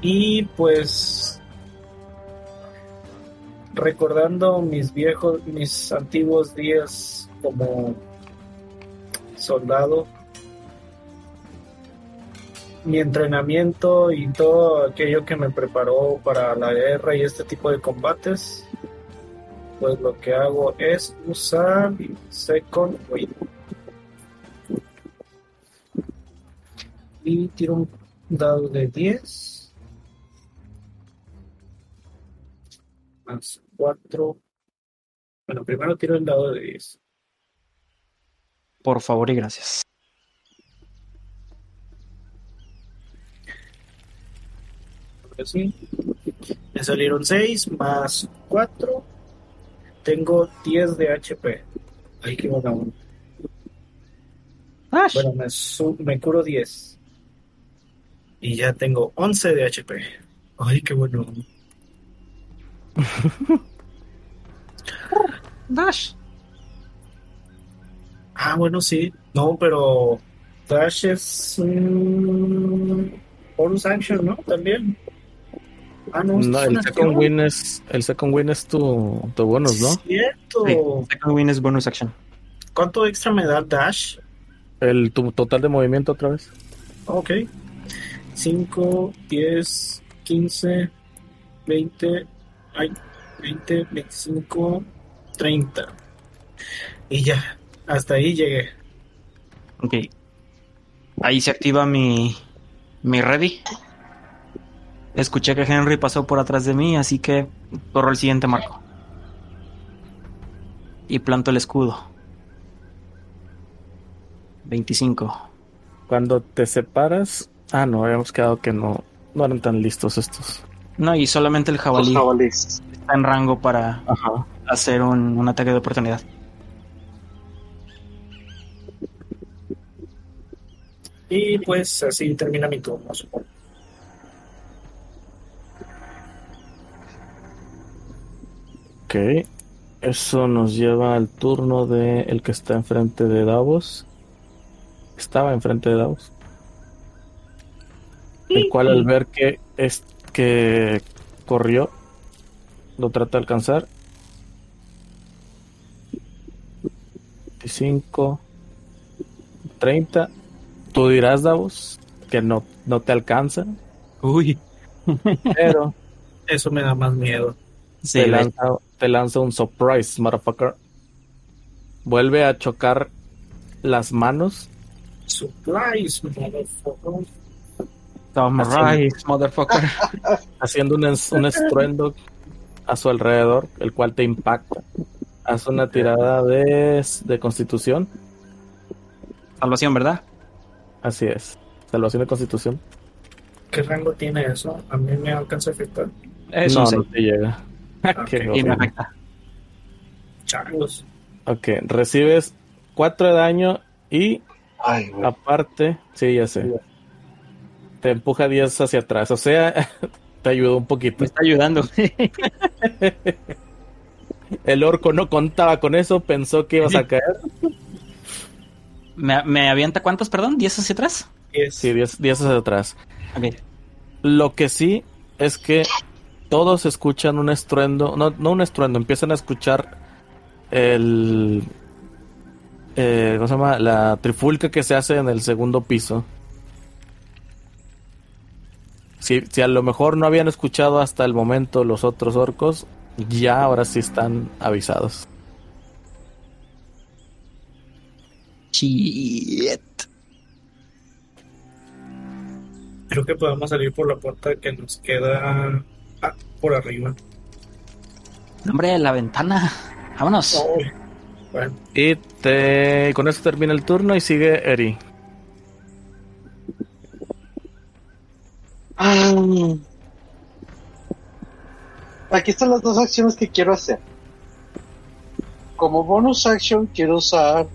Y pues recordando mis viejos, mis antiguos días como soldado, mi entrenamiento y todo aquello que me preparó para la guerra y este tipo de combates, pues lo que hago es usar Second Wind. Y tiro un dado de 10. Más 4. Bueno, primero tiro el dado de 10. Por favor y gracias. Sí. Me salieron 6 más 4. Tengo 10 de HP. Ahí que uno. Bueno, me, me curo 10. Y ya tengo 11 de HP. Ay, qué bueno. Dash. Ah, bueno, sí. No, pero Dash es un bonus action, ¿no? También. Ah, no, No, el second win es, el second win es tu, tu bonus, ¿no? Cierto. Sí, second win es bonus action. ¿Cuánto extra me da Dash? El tu total de movimiento otra vez. Ok. 5, 10, 15, 20, ay, 20, 25, 30. Y ya, hasta ahí llegué. Ok. Ahí se activa mi, mi ready. Escuché que Henry pasó por atrás de mí, así que corro el siguiente marco. Y planto el escudo. 25. Cuando te separas. Ah, no, habíamos quedado que no, no eran tan listos estos. No, y solamente el Los jabalí jabalíes. está en rango para Ajá. hacer un, un ataque de oportunidad. Y pues así termina mi turno, supongo. Ok. Eso nos lleva al turno de el que está enfrente de Davos. Estaba enfrente de Davos. El cual al ver que es que corrió, lo trata de alcanzar. 25, 30. Tú dirás, Davos, que no, no te alcanza, Uy. pero Eso me da más miedo. Sí, te, lanza, te lanza un surprise, motherfucker. Vuelve a chocar las manos. Motherfucker. Rice, motherfucker. haciendo un, es- un estruendo a su alrededor, el cual te impacta. Haz una tirada de, de constitución. Salvación, ¿verdad? Así es. Salvación de constitución. ¿Qué rango tiene eso? A mí me alcanza a afectar. Es no, no te llega. Qué Ok. Y me horrible. afecta. Changos. ok, recibes 4 de daño y Ay, aparte, sí, ya sé. Te empuja 10 hacia atrás. O sea, te ayudó un poquito. Me está ayudando. El orco no contaba con eso, pensó que ibas a caer. ¿Me, me avienta cuántos, perdón? ¿10 hacia atrás? Yes. Sí, 10 10 hacia atrás. Ok. Lo que sí es que todos escuchan un estruendo, no, no un estruendo, empiezan a escuchar el... eh, ¿Cómo se llama? La trifulca que se hace en el segundo piso. Si, si a lo mejor no habían escuchado hasta el momento los otros orcos, ya ahora sí están avisados. Shit. Creo que podemos salir por la puerta que nos queda ah, por arriba. Hombre, la ventana. Vámonos. Bueno, Y te, con eso termina el turno y sigue Eri. Ah. Aquí están las dos acciones que quiero hacer. Como bonus action quiero usar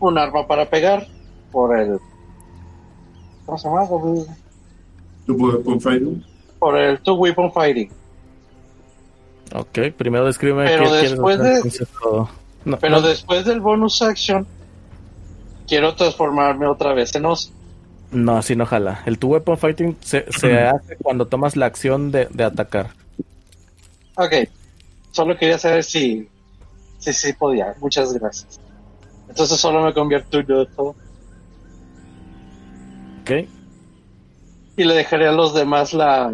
un arma para pegar por el ¿cómo se llama? ¿Tú puedes con Fighting? Por el two weapon fighting. Ok, primero descríbeme Pero qué quieres después hacer de-. No, Pero no, después del bonus action quiero transformarme otra vez en oso. No, así no jala. El two weapon fighting se, se hace cuando tomas la acción de, de atacar. Ok. Solo quería saber si si sí podía. Muchas gracias. Entonces solo me convierto en oso Ok, y le dejaré a los demás la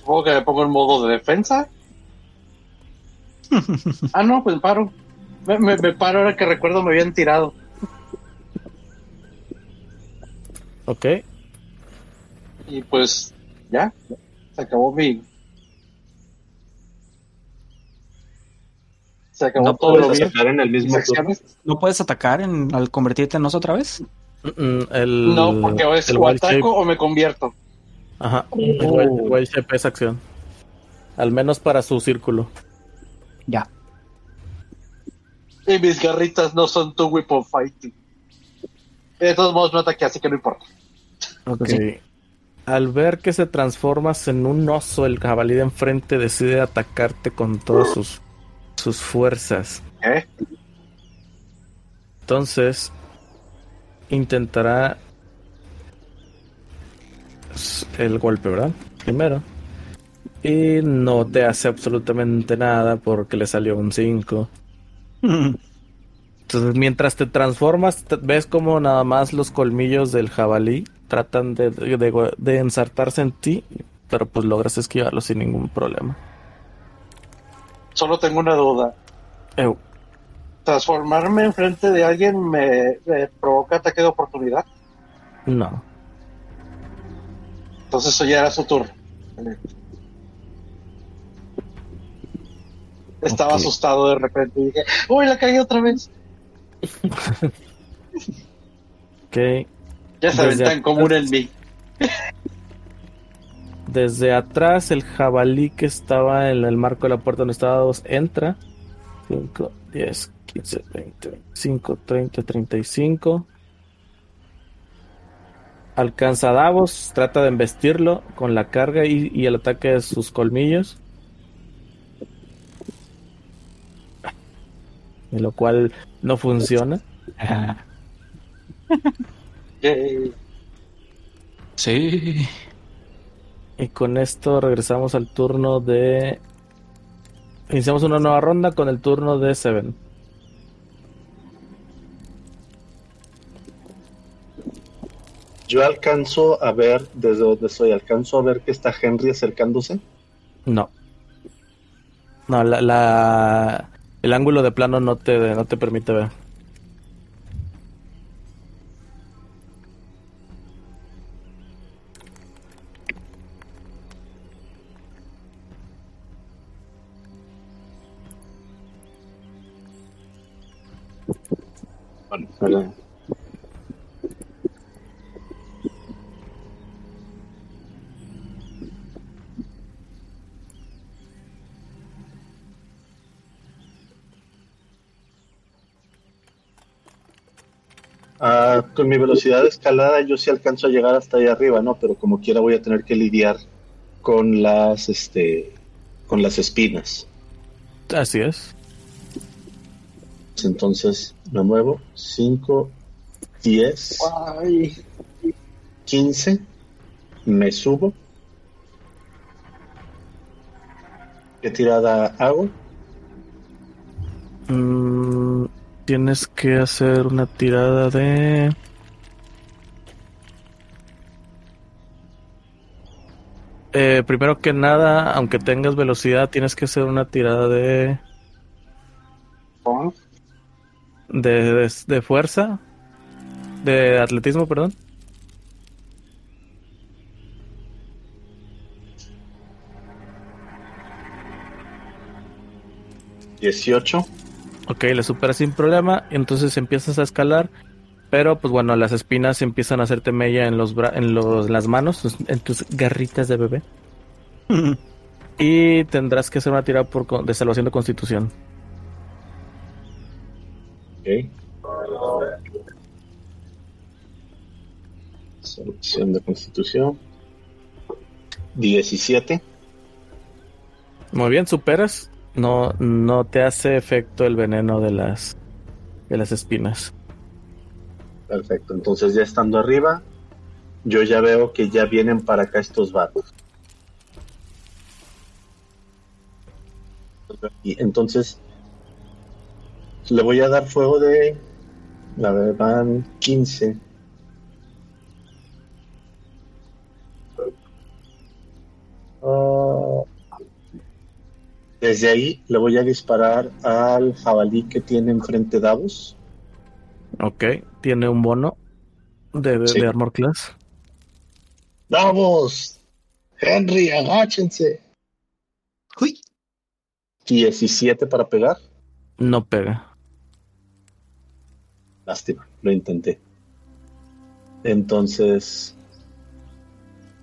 Supongo que me pongo en modo de defensa. ah, no, pues paro. Me, me- me paro ahora que recuerdo me habían tirado. Ok. Y pues ya, se acabó mi. Se acabó No todo ¿Puedes atacar en el mis mismo. ¿No puedes atacar en- al convertirte en oso otra vez? Mm, mm, El, No, porque es el o ataco shape. o me convierto. Ajá. El wild, el wild shape es acción. Al menos para su círculo. Ya. Y mis garritas no son tu weapon fighting. De todos modos no ataqué, así que no importa. Ok. Al ver que se transformas en un oso, el jabalí de enfrente decide atacarte con todas sus, sus fuerzas. ¿Eh? Entonces, intentará el golpe, ¿verdad? Primero. Y no te hace absolutamente nada porque le salió un 5. Entonces, mientras te transformas, te- ves como nada más los colmillos del jabalí tratan de, de- de ensartarse en ti, pero pues logras esquivarlo sin ningún problema. Solo tengo una duda. Ew, ¿Transformarme enfrente de alguien me, me provoca ataque de oportunidad? no. Entonces eso ya era su turno. Estaba asustado de repente y dije, ¡Uy, la caí otra vez! Ok. Ya saben, Desde tan atrás. común en mí. Desde atrás, el jabalí que estaba en el marco de la puerta donde estaba dos entra. 5, 10, 15, 20, 25, 30, 35. Alcanza a Davos, trata de embestirlo con la carga y, y el ataque de sus colmillos. Y lo cual no funciona. Sí. Y con esto regresamos al turno de. Iniciamos una nueva ronda con el turno de Seven. Yo alcanzo a ver desde donde estoy, alcanzo a ver que está Henry acercándose. No. No, la, la- el ángulo de plano no te, no te permite ver. Con mi velocidad de escalada yo sí alcanzo a llegar hasta ahí arriba, ¿no? Pero como quiera voy a tener que lidiar con las, este, con las espinas. Así es. Entonces me muevo 5, 10, Ay, 15, me subo. ¿Qué tirada hago? Mm, tienes que hacer una tirada de. Eh, primero que nada, aunque tengas velocidad, tienes que hacer una tirada de. de, de, de fuerza. De atletismo, perdón. Dieciocho. Ok, le superas sin problema. Y entonces empiezas a escalar. Pero, pues bueno, las espinas empiezan a hacerte mella en los, bra- en los las manos, en tus garritas de bebé. y tendrás que hacer una tirada por, con- de salvación de constitución. Ok. Solución de constitución. 17. Muy bien, superas. No, no te hace efecto el veneno de las, de las espinas. Perfecto. Entonces ya estando arriba, yo ya veo que ya vienen para acá estos vatos. Y entonces le voy a dar fuego de... A ver, van 15. Ah, desde ahí le voy a disparar al jabalí que tiene enfrente Davos. Ok, tiene un bono. de, de- Sí. de Armor Class. ¡Vamos! Henry, agáchense. Uy. 17 para pegar. No pega. Lástima, lo intenté. Entonces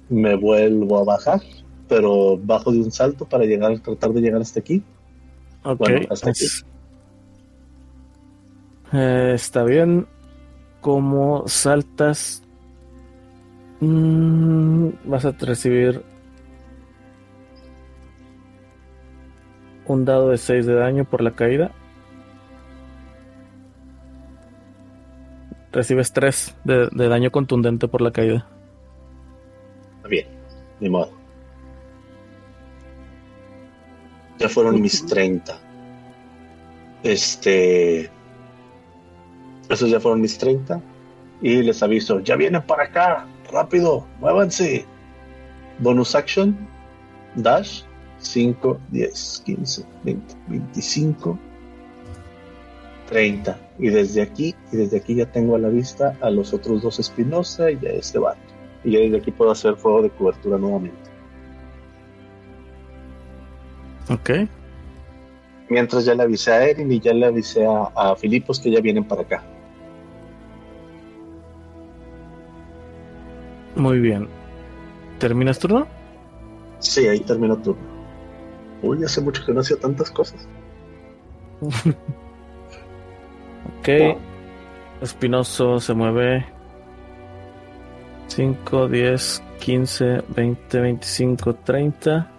me vuelvo a bajar, pero bajo de un salto para llegar, tratar de llegar hasta aquí. Ok. Bueno, hasta es- Eh, está bien. Como saltas, mm, vas a recibir un dado de 6 de daño por la caída. Recibes 3 de, de daño contundente por la caída. Bien, ni modo. Ya fueron mis 30. Este. Esos ya fueron mis 30. Y les aviso, ya vienen para acá. Rápido, muévanse. Bonus action. Dash. 5, 10, 15, 20, 25, 30. Y desde aquí, y desde aquí ya tengo a la vista a los otros dos Espinosa y a este vato. Y ya desde aquí puedo hacer fuego de cobertura nuevamente. Ok. Mientras ya le avisé a Erin y ya le avisé a, a Filipos que ya vienen para acá. Muy bien. ¿Terminas turno? Sí, ahí terminó el turno. Uy, hace mucho que no hacía tantas cosas. Ok. Espinoso se mueve 5, 10, 15, 20, 25, 30.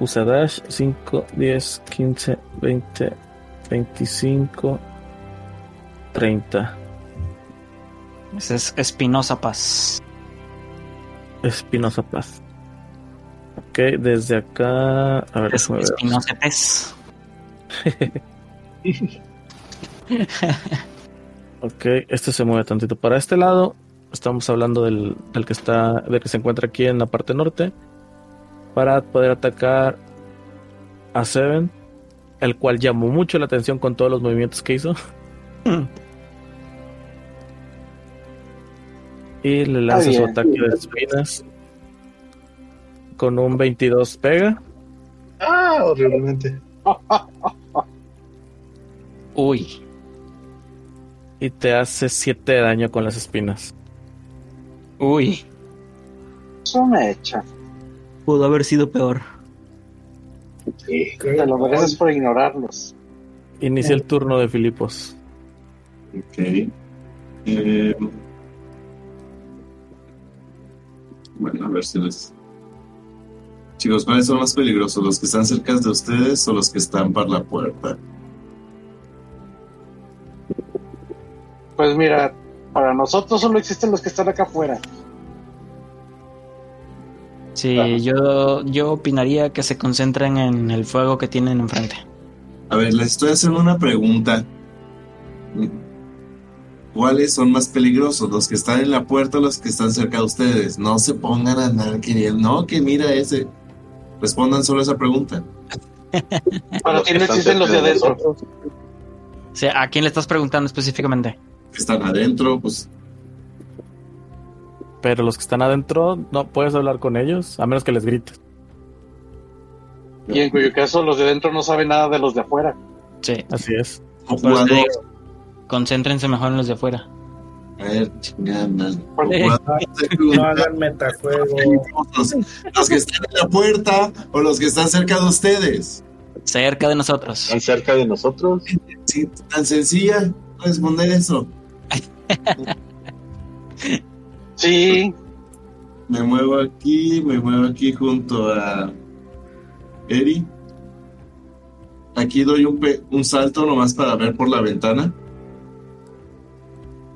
Usa dash 5, 10, 15, 20, 25, 30. Ese es Espinosa Paz. Espinosa Paz. Ok, desde acá. A ver, Es. Espinosa Pez. Ok, este se mueve tantito para este lado. Estamos hablando del, del que está, del que se encuentra aquí en la parte norte. Para poder atacar a Seven, el cual llamó mucho la atención con todos los movimientos que hizo. y le lanza su ataque de espinas. Con un 22 pega. Ah, horriblemente. Uy. Y te hace 7 de daño con las espinas. Uy. Eso me echa. Pudo haber sido peor. Sí. Te lo mereces por ignorarlos. Inicia el turno de Filipos. Ok. Eh, bueno, a ver si les. Chicos, ¿cuáles son más peligrosos? ¿Los que están cerca de ustedes o los que están para la puerta? Pues mira, para nosotros solo existen los que están acá afuera. Sí, Ajá. yo, yo opinaría que se concentren en el fuego que tienen enfrente. A ver, les estoy haciendo una pregunta. ¿Cuáles son más peligrosos? ¿Los que están en la puerta o los que están cerca de ustedes? No se pongan a andar queriendo. No, que mira ese. Respondan solo esa pregunta. Para están existen los de adentro. O sea, ¿a quién le estás preguntando específicamente? Que están adentro, pues Pero los que están adentro, no puedes hablar con ellos, a menos que les grites. Y en cuyo caso los de adentro no saben nada de los de afuera. Sí. Así es. jugando. concéntrense mejor en los de afuera. A ver, chingada No hagan metajuego. Los, los que están en la puerta o los que están cerca de ustedes. Cerca de nosotros. Están cerca de nosotros. Sí, tan sencilla responder eso. Sí, Me muevo aquí, me muevo aquí junto a Eri. Aquí doy un, pe- un salto nomás para ver por la ventana.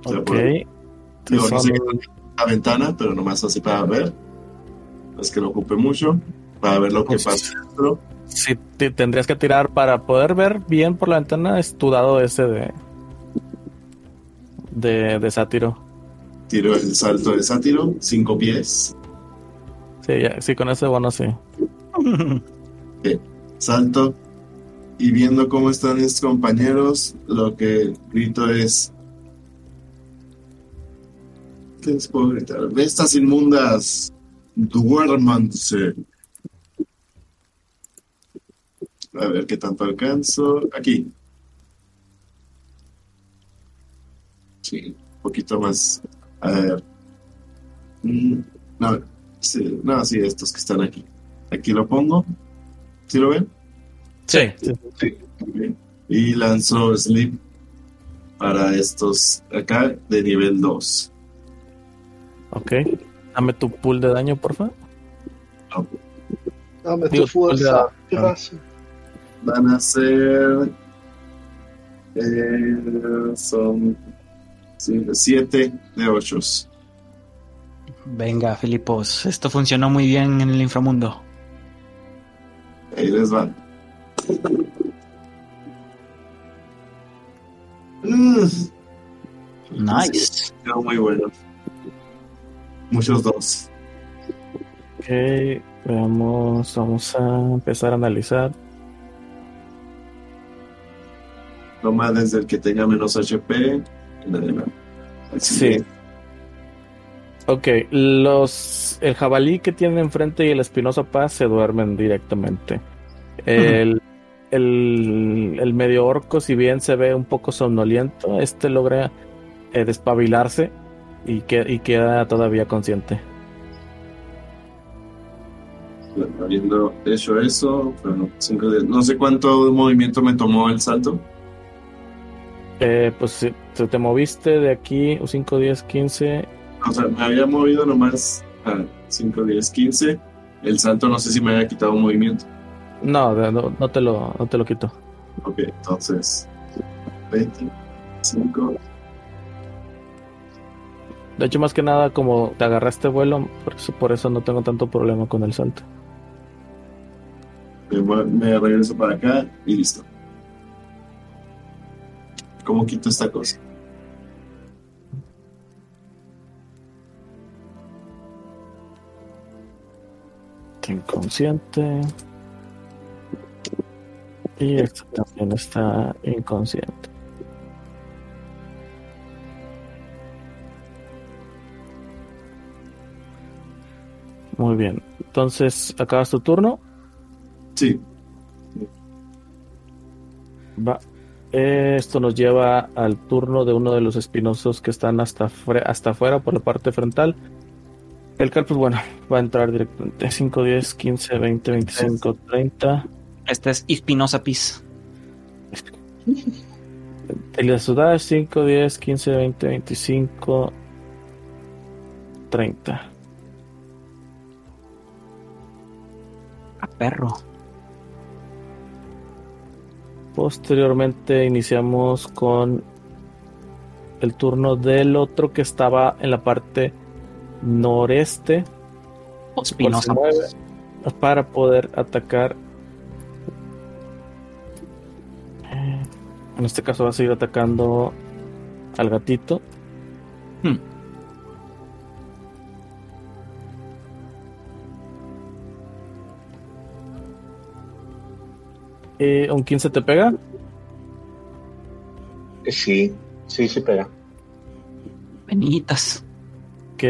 O sea, Ok. por- digo, no sé qué la ventana, pero nomás así para ver. No es que lo ocupe mucho. Para ver lo que Pues- pasa dentro. Si te tendrías que tirar para poder ver bien por la ventana, es tu dado ese de. de, de sátiro. Tiro el salto de sátiro, cinco pies. Sí, ya, sí, con ese bono sí. Salto. Y viendo cómo están mis compañeros, lo que grito es: ¿Qué les puedo gritar? Bestas inmundas, duérmanse. A ver qué tanto alcanzo. Aquí. Sí, un poquito más. A ver. Mm, No, sí, no, sí, estos que están aquí. Aquí lo pongo. ¿Sí lo ven? Sí. Y lanzo Sleep para estos acá de nivel 2. Ok. Dame tu pool de daño, por favor. Dame Digo, tu fuerza. ah. Gracias. Van a ser. eh, son 7 de 8. Venga, Filipos, esto funcionó muy bien en el inframundo. Ahí les van. Mm, Nice. quedó muy bueno. Muchos dos. Ok. Veamos. Vamos a empezar a analizar. Toma desde el que tenga menos HP. Sí. Ok, los el jabalí que tienen enfrente y el espinoso paz se duermen directamente. El, el, el medio orco, si bien se ve un poco somnoliento, este logra eh, despabilarse y, que, y queda todavía consciente. Habiendo hecho eso, bueno, cinco de- no sé cuánto movimiento me tomó el salto. Eh, pues si si te moviste de aquí 5, 10, 15. O sea, me había movido nomás a 5, 10, 15. El salto no sé si me había quitado un movimiento. No, no, no te lo, no te lo quito. Ok, entonces 25. De hecho, más que nada, como te agarraste vuelo, por eso, por eso no tengo tanto problema con el salto. Me, voy- me regreso para acá y listo. ¿Cómo quito esta cosa? Inconsciente. Y este también está inconsciente. Muy bien. Entonces, acabas tu turno. Sí, Va. Esto nos lleva al turno de uno de los espinosos que están hasta, hasta afuera por la parte frontal. El cal, pues bueno, va a entrar directamente. 5, 10, 15, 20, 25, 30. Este es Espinosa Pis. El de Sudar 5, 10, 15, 20, 25, 30. A perro. Posteriormente iniciamos con el turno del otro que estaba en la parte noreste. Espinosa para poder atacar. En este caso va a seguir atacando al gatito. Hmm. Eh, ¿Un 15 te pega? Sí, sí, sí pega. Penitas. Ok.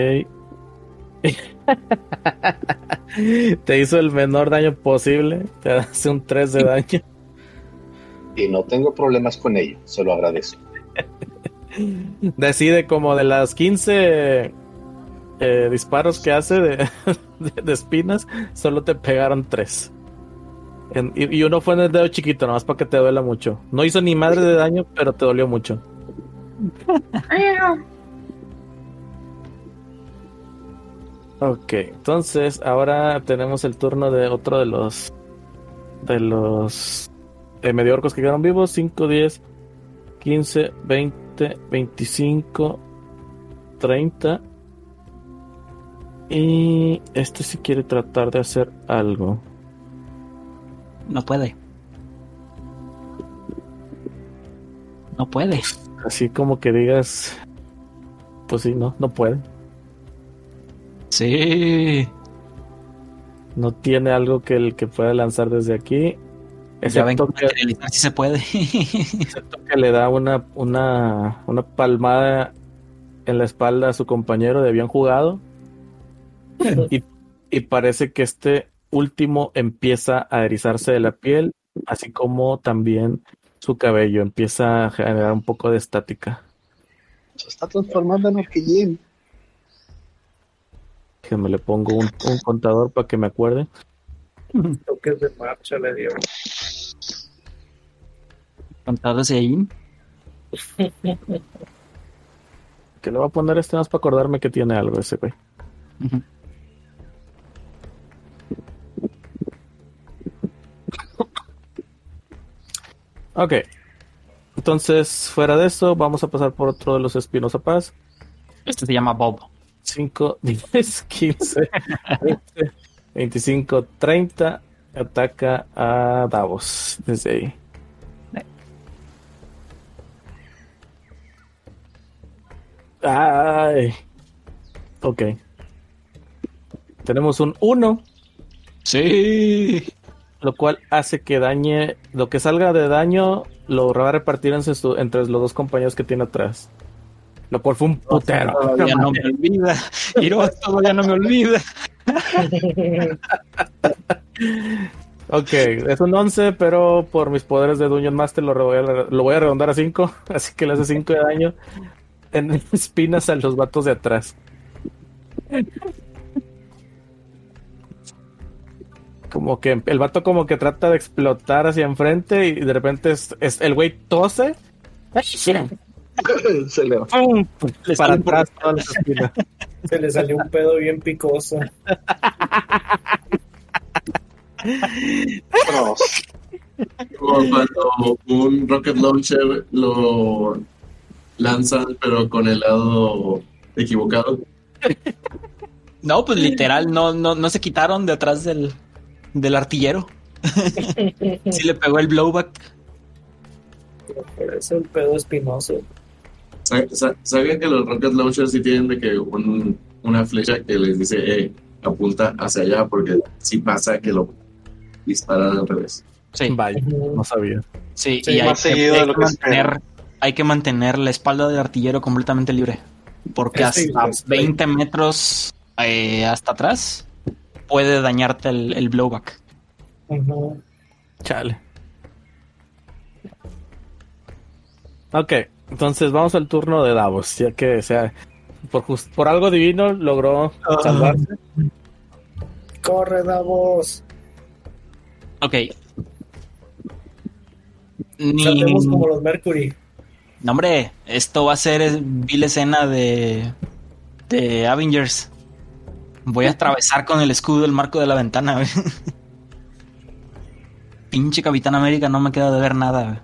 te hizo el menor daño posible. Te hace un 3 de daño. Y no tengo problemas con ello, se lo agradezco. Decide como de las 15 eh, disparos que hace de, de- de espinas, solo te pegaron 3. Y, y uno fue en el dedo chiquito, nomás para que te duela mucho. No hizo ni madre de daño, pero te dolió mucho. Ok, entonces ahora tenemos el turno de otro de los de los eh, medio orcos que quedaron vivos. 5, 10, 15, 20, 25, 30. Y este sí quiere tratar de hacer algo. No puede. No puede. Así como que digas, pues sí, no, no puede. Sí. No tiene algo que el que pueda lanzar desde aquí. Ya ven que se puede. excepto que le da una, una, una palmada en la espalda a su compañero de habían jugado. y, y parece que este último empieza a erizarse de la piel, así como también su cabello empieza a generar un poco de estática. Se está transformando en Orquillín. Déjenme le pongo un, un contador para que me acuerde. Toques de marcha le dio. Contados de ahí. Que le voy a poner este más para acordarme que tiene algo ese güey. Ujú. Ok. Entonces, fuera de eso, vamos a pasar por otro de los Espinosa Paz. Este se llama Bob. 5, 10, 15, 20, 25, 30. Ataca a Davos desde ahí. Ay. Ok. Tenemos un 1, Sí. Lo cual hace que dañe. Lo que salga de daño lo va a repartir entre, su- entre los dos compañeros que tiene atrás. Lo cual fue un putero. Todavía no me olvida. Hiro, todavía no me olvida. Ok, es un 11, pero por mis poderes de Dungeon Master lo voy a, lo voy a redondar a 5. Así que le hace 5 de daño en espinas a los vatos de atrás. Como que el vato como que trata de explotar hacia enfrente y de repente es, es- el güey tose Se le va. ¡pum! para atrás todas las espinas. Se le salió un pedo bien picoso. Como cuando un rocket launcher lo lanzan, pero con el lado equivocado. No, pues literal, no, no, no se quitaron de atrás del, del artillero. Sí le pegó el blowback. Por eso el pedo espinoso. Sa- sa- ¿Sabían que los rocket launchers sí tienen de que un- una flecha que les dice, eh, apunta hacia allá? Porque si pasa que lo disparan al revés. Sí, Vaya, no sabía. sí, Sí, y hay que, hay mantener, hay que mantener la espalda del artillero completamente libre. Porque Sí, hasta sí. 20 metros eh, hasta atrás puede dañarte el, el blowback. Ujú. Chale. Ok, entonces vamos al turno de Davos, ya que o sea, por, por algo divino logró salvarse. Corre, Davos. Ok. Ni... Saltemos como los Mercury. No, hombre, esto va a ser vil escena de, de Avengers. Voy a atravesar con el escudo el marco de la ventana. güey. Pinche Capitán América, no me queda de ver nada.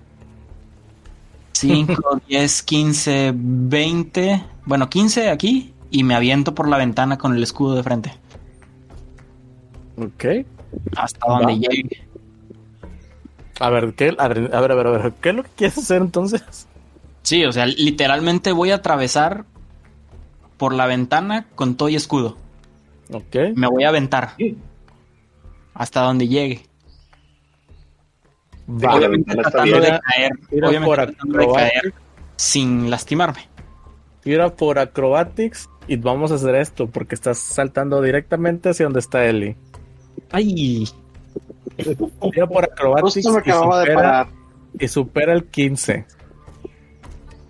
5, 10, 15, 20. Bueno, 15 aquí. Y me aviento por la ventana con el escudo de frente. Ok. Hasta donde Va. llegue. A ver, ¿qué? A ver, a ver, a ver, a ver, ¿qué es lo que quieres hacer entonces? Sí, o sea, literalmente voy a atravesar por la ventana con todo y escudo. Ok. Me voy a aventar. Hasta donde llegue. Va. la ventana está tratando de caer. Obviamente por tratando de caer sin lastimarme. Tira por acrobatics y vamos a hacer esto porque estás saltando directamente hacia donde está Ellie. Ay, Tira por acrobatics y supera, parar. y supera el 15.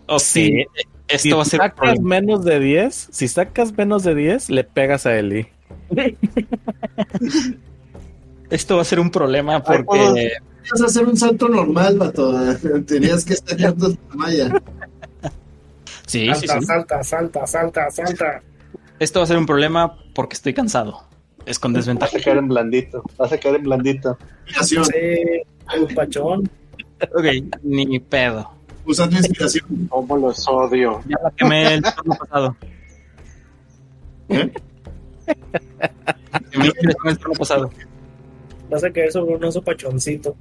ok. Sí. Esto si va a ser un sacas problema. menos de 10, si sacas menos de 10, le pegas a Ellie. Esto va a ser un problema porque Vas a hacer un salto normal, vato. Tenías que sacar tu malla. sí, sí, Salta, sí. salta, salta, salta, salta. Esto va a ser un problema porque estoy cansado. Es con Vas desventaja. a caer en blandito. Vas a caer en blandito. Sí, pachón. Ok, ni pedo. Usa tu inspiración. ¿Cómo los odio? Ya la quemé el turno pasado. ¿Eh? Quemé el turno pasado. Vas a caer sobre un oso pachoncito.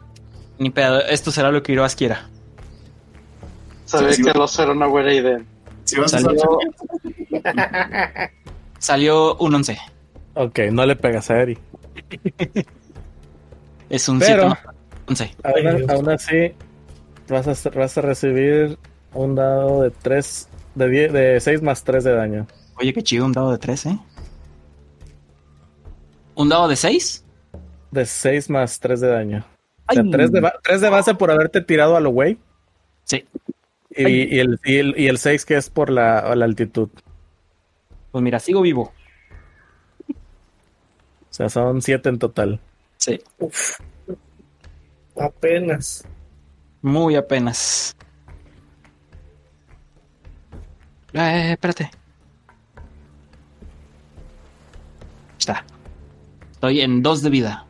Ni pedo. Esto será lo que Iroas quiera. Sabía Sí, sí. que los era una buena idea. Si vas a usar Salió, salió un 11. Ok, no le pegas a Ellie. Es un Pero- 7 más 11. Ay, Aún, aún así, vas a, vas a recibir un dado de 3 de, 10 de 6 más 3 de daño. Oye, qué chido, un dado de 3, ¿eh? ¿Un dado de 6? De 6 más 3 de daño. O sea, Ay. 3 de, ba- tres de base por haberte tirado a lo güey. Sí. Y, y el, y, el, y el 6 que es por la, la altitud. Pues mira, sigo vivo. O sea, son 7 en total. Sí. Uf. Apenas. Muy apenas. Eh, espérate. Está. Estoy en 2 de vida.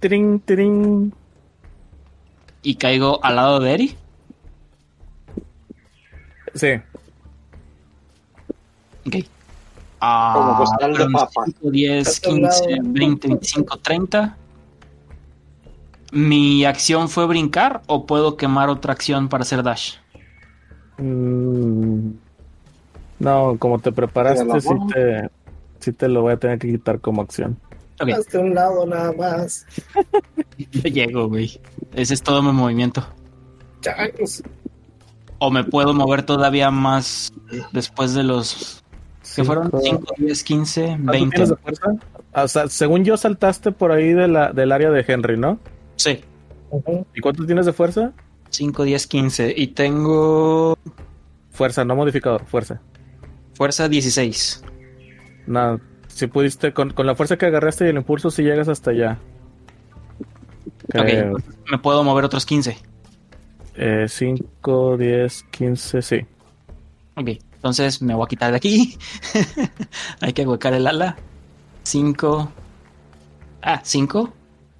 Trin, trin. Y caigo al lado de Eri. Sí. Ok. Ah, Como costal de fueron papa. 5, 10, Está al 15, lado. 20, 25, 30. ¿Mi acción fue brincar o puedo quemar otra acción para hacer dash? Mm, No, como te preparaste, sí te, sí te lo voy a tener que quitar como acción. Ok, Hasta un lado nada más. yo llego, güey. Ese es todo mi movimiento. Changos. O me puedo mover todavía más después de los que fueron Cinco. 5, 10, 15, ¿Cuánto 20. tienes de fuerza? O sea, según yo saltaste por ahí de la, del área de Henry, ¿no? Sí. ¿Y cuánto tienes de fuerza? 5, 10, 15. Y tengo Fuerza, no modificador, fuerza. fuerza 16. Nada, si pudiste, con, con la fuerza que agarraste y el impulso, si llegas hasta allá. Ok, Eh, entonces me puedo mover otros 15. eh, 5, 10, 15, sí. Ok, entonces me voy a quitar de aquí. Hay que huecar el ala. 5. Ah, 5.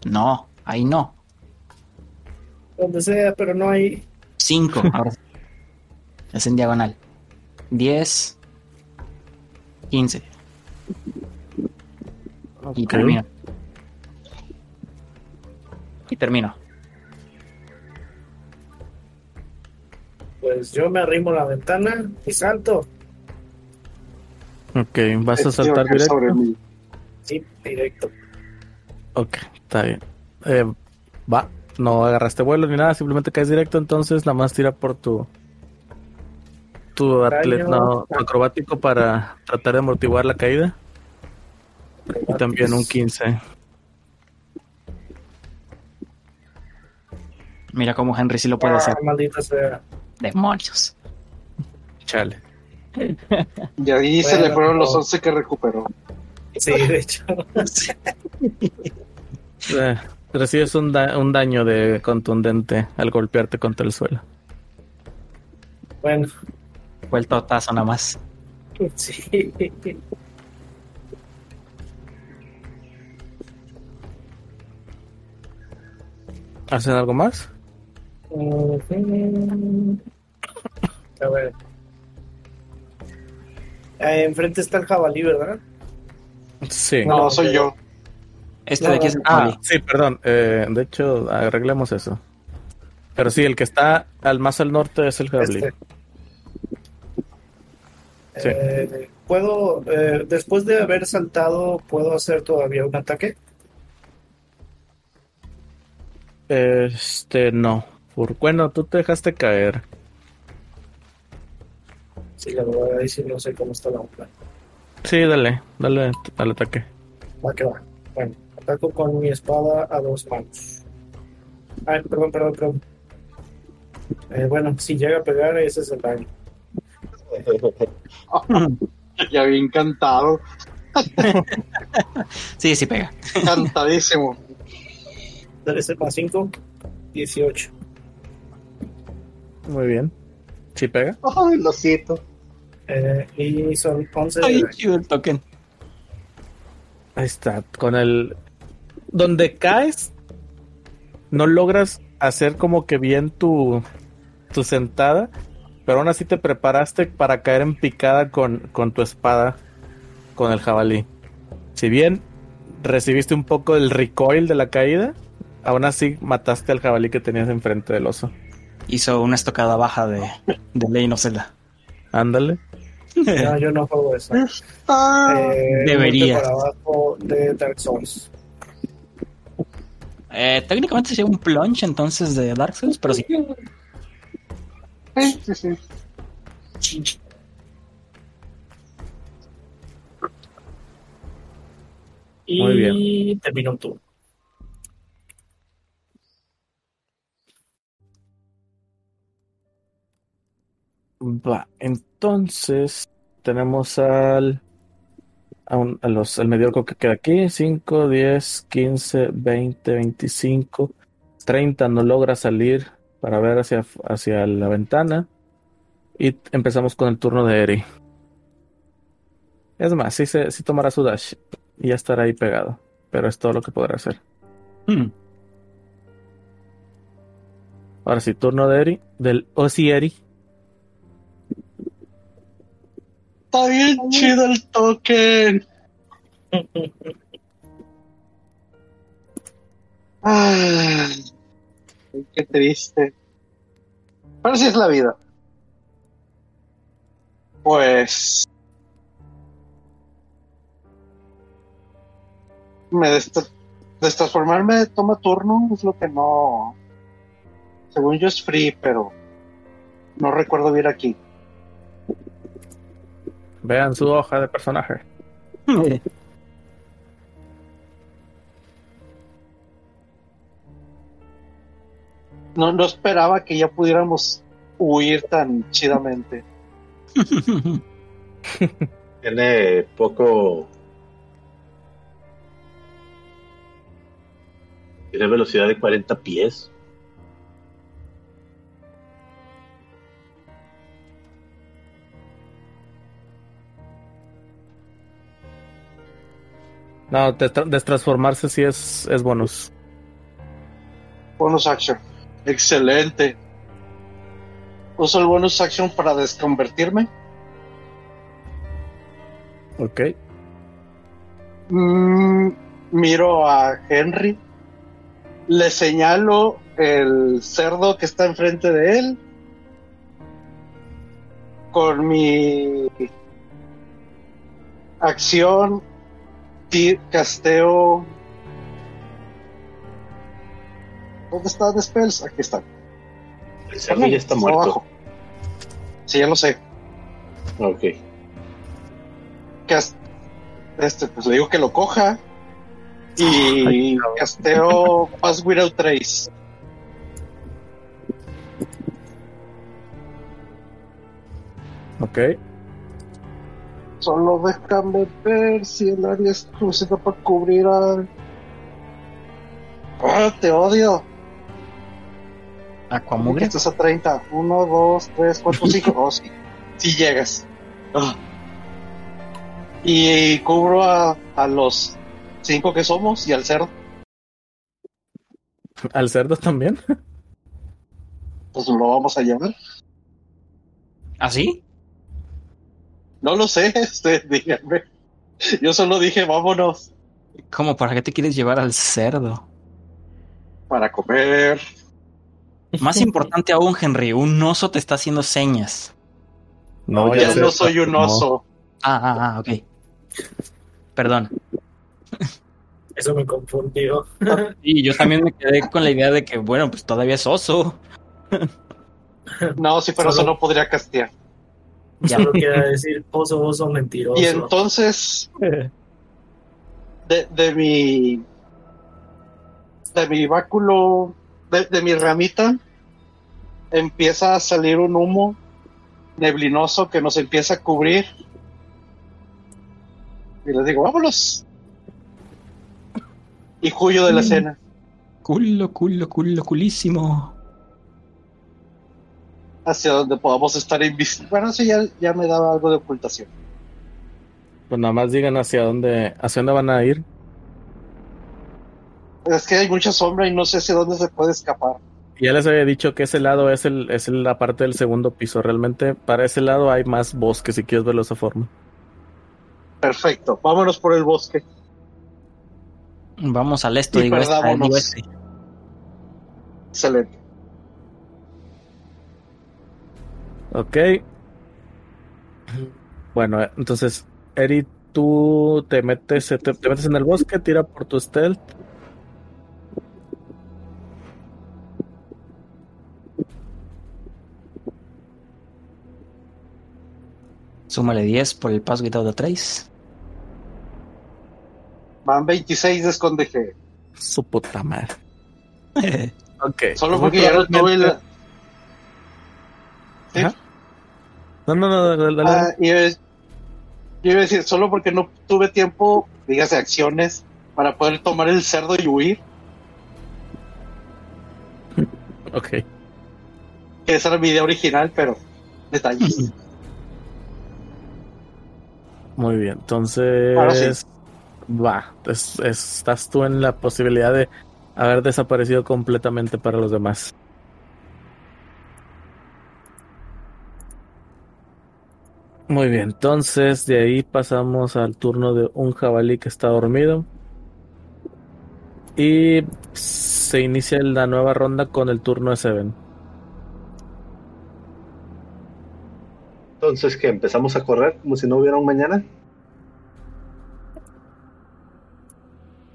No, ahí no. Donde sea, pero no hay. 5. Ahora sí. es en diagonal. 10. 15. Y Ok. termino. Y termino. Pues yo me arrimo a la ventana y salto. Ok, vas a saltar directo. Sí, directo. Ok, está bien. Eh, va, no agarraste vuelo ni nada, simplemente caes directo, entonces nada más tira por tu tu atleta no, acrobático para tratar de amortiguar la caída. Y también un 15. Mira cómo Henry sí lo puede hacer. Ah, maldita sea. Demonios. Chale. Y ahí se Bueno, le fueron los no. 11 que recuperó. Sí, de hecho. Eh, recibes un, da- un daño de contundente al golpearte contra el suelo. Bueno, Fue el totazo nada más. sí. ¿Hacen algo más? A ver. Eh, enfrente está el jabalí, ¿verdad? Sí. No, No, soy yo. Este No, de aquí es el Ah, sí, perdón. eh, de hecho, arreglemos eso. Pero sí, el que está al más al norte es el jabalí. Este. Sí. Eh, ¿Puedo, eh, después de haber saltado, puedo hacer todavía un ataque? Este, no. Por, bueno, tú te dejaste caer. Sí, la verdad, ahí sí no sé cómo está la onda. Sí, dale, dale al ataque. Va que va. Bueno, ataco con mi espada a dos manos. Ay, perdón, perdón, perdón. Eh, bueno, si llega a pegar, ese es el daño. Ya bien cantado. Sí, sí pega. Cantadísimo. 13 más 5, 18. Muy bien. ¿Sí pega? Ay, lo siento. Eh, y son 11 de Ay, daño. el token. Ahí está. Con el. Donde caes, no logras hacer como que bien tu, tu sentada, pero aún así te preparaste para caer en picada con, con tu espada, con el jabalí. Si bien recibiste un poco del recoil de la caída, aún así mataste al jabalí que tenías enfrente del oso. Hizo una estocada baja de, de Zelda. Ándale. No, yo no juego eso. Ah, Eh, Deberías. Para abajo de Dark Souls. Eh, técnicamente sería un plunge entonces de Dark Souls, pero sí. sí, sí, sí. Y Muy bien. terminó un turno. Va, entonces tenemos al a, un- a los al mediocre que queda aquí, 5, 10, 15, 20, 25, 30 no logra salir para ver hacia, hacia la ventana y empezamos con el turno de Eri. Es más, sí, se, sí tomará su dash y ya estará ahí pegado, pero es todo lo que podrá hacer. Hmm. Ahora sí, turno de Eri, del Osi Está bien chido el token. Ay, qué triste. Pero así es la vida. Pues. Me dest- destransformarme toma turno, es lo que no. Según yo es free, pero no recuerdo bien aquí. Vean su hoja de personaje. No, no esperaba que ya pudiéramos huir tan chidamente. Tiene poco. Tiene velocidad de 40 pies. No, destra- destransformarse sí es, es bonus. Bonus action. Excelente. Uso el bonus action para desconvertirme. Ok. Mm, miro a Henry. Le señalo el cerdo que está enfrente de él. Con mi acción, casteo. ¿Dónde están spells? Aquí están. El cerdo ya está muerto. Abajo. Sí, ya lo sé. Ok. Cas- este, pues le digo que lo coja. Y casteo Pass Without Trace. Ok. Solo déjame ver si el área es suficiente para cubrir al. ¡Ah, te odio! Aquamugre. Estás a 30. 1, 2, 3, 4, 5. Oh, sí. Sí llegas. Ah. Y cubro a, a los 5 que somos y al cerdo. Al cerdo también. Pues lo vamos a llevar. ¿Así? No lo sé, este, díganme. Yo solo dije, vámonos ¿Cómo? ¿Para qué te quieres llevar al cerdo? para comer. Más importante aún, Henry, un oso te está haciendo señas. No, ya sé. no soy un oso. Ah, ah, ah, ok. Perdón. Eso me confundió. Y yo también me quedé con la idea de que, bueno, pues todavía es oso. No, si fuera oso Solo- no podría castear. Ya. Solo queda decir oso, oso, mentiroso. Y entonces, de, de mi. De mi báculo. De, de mi ramita. Empieza a salir un humo neblinoso que nos empieza a cubrir. Y les digo, vámonos. Y huyo de la escena. Culo, culo, culo, culísimo. Hacia donde podamos estar invisibles. Bueno, eso ya, ya me daba algo de ocultación. Pues nada más digan hacia dónde, hacia dónde van a ir. Es que hay mucha sombra y no sé hacia dónde se puede escapar. Ya les había dicho que ese lado es el, es la parte del segundo piso. Realmente para ese lado hay más bosque si quieres verlo de esa forma. Perfecto, vámonos por el bosque. Vamos al este, Y digo, este, perdámonos. digo este. Excelente. Ok. Bueno, eh, entonces, Eri, tú te metes, te, te metes en el bosque, tira por tu stealth. Súmale 10 por el Pass Without a Trace. Van 26 de esconde G. Su puta madre. Ok. Solo porque ya no tuve la... No, no, no, dale, dale. Ah, a- yo iba a decir, solo porque no tuve tiempo, dígase, acciones para poder tomar el cerdo y huir, Ok. que esa era mi idea original, pero detalles. Muy bien. Entonces. Ahora sí. Va. es- es- estás tú en la posibilidad de haber desaparecido completamente para los demás. Muy bien, entonces de ahí pasamos al turno de un jabalí que está dormido. Y se inicia la nueva ronda con el turno de Seven. Entonces, que empezamos a correr como si no hubiera un mañana.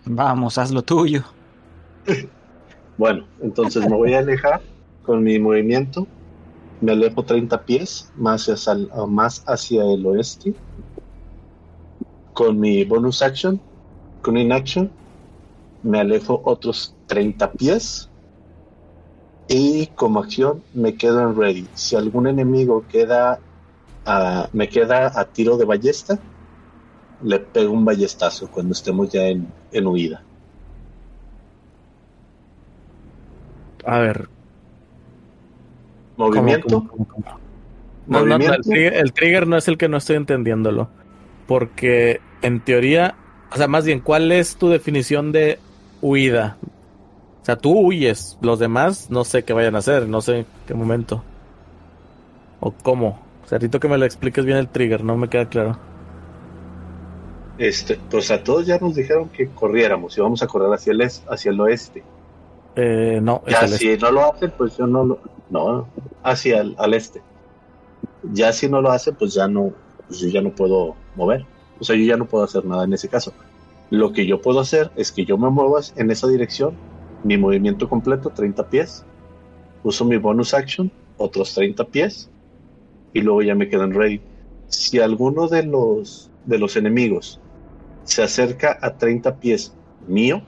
Vamos, haz lo tuyo. Bueno, entonces me voy a alejar con mi movimiento. Me alejo 30 pies más hacia el, oeste. Con mi bonus action, con inaction, me alejo otros 30 pies. Y como acción me quedo en ready. Si algún enemigo queda me queda a tiro de ballesta, le pego un ballestazo cuando estemos ya en, en huida. A ver, ¿cómo, Movimiento. cómo, cómo, cómo? No, no, no, el, trigger, el trigger no es el que no estoy entendiéndolo. Porque en teoría, o sea, más bien, ¿cuál es tu definición de huida? O sea, tú huyes, los demás no sé qué vayan a hacer, no sé en qué momento. O cómo. O sea, necesito que me lo expliques bien el trigger, no me queda claro. Este, pues a todos ya nos dijeron que corriéramos y vamos a correr hacia el, hacia el oeste. Eh, no, es Ya el si no lo hacen, pues yo no lo... No, hacia el al este. Ya si no lo hacen, pues ya no, pues yo ya no puedo mover. O sea, yo ya no puedo hacer nada en ese caso. Lo que yo puedo hacer es que yo me muevas en esa dirección, mi movimiento completo, 30 pies. Uso mi bonus action, otros 30 pies. Y luego ya me quedan ready. Si alguno de los, de los enemigos se acerca a 30 pies mío,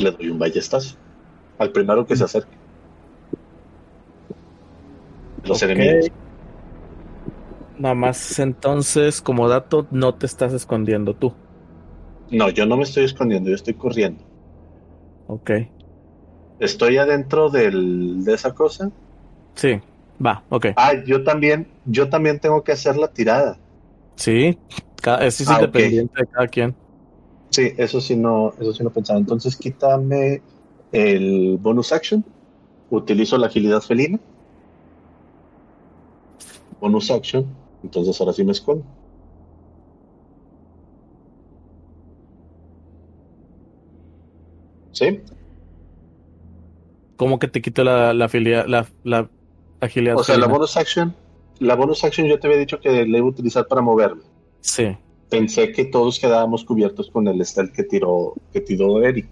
le doy un ballestazo. Al primero que se acerque. Los enemigos. Nada más entonces, como dato, no te estás escondiendo tú. No, yo no me estoy escondiendo, yo estoy corriendo. Ok. Estoy adentro del, de esa cosa. Sí, va, ok. Ah, yo también, yo también tengo que hacer la tirada. Sí, es Ah, independiente de cada quien. Sí, eso sí no, eso sí no pensaba. Entonces quítame el bonus action. Utilizo la agilidad felina. Bonus action. Entonces ahora sí me escondo. ¿Sí? ¿Cómo que te quito la, la, filia- la, la agilidad? O sea, la bonus action, la bonus action yo te había dicho que la iba a utilizar para moverme. Sí. Pensé que todos quedábamos cubiertos con el stealth que tiró, que tiró Eric.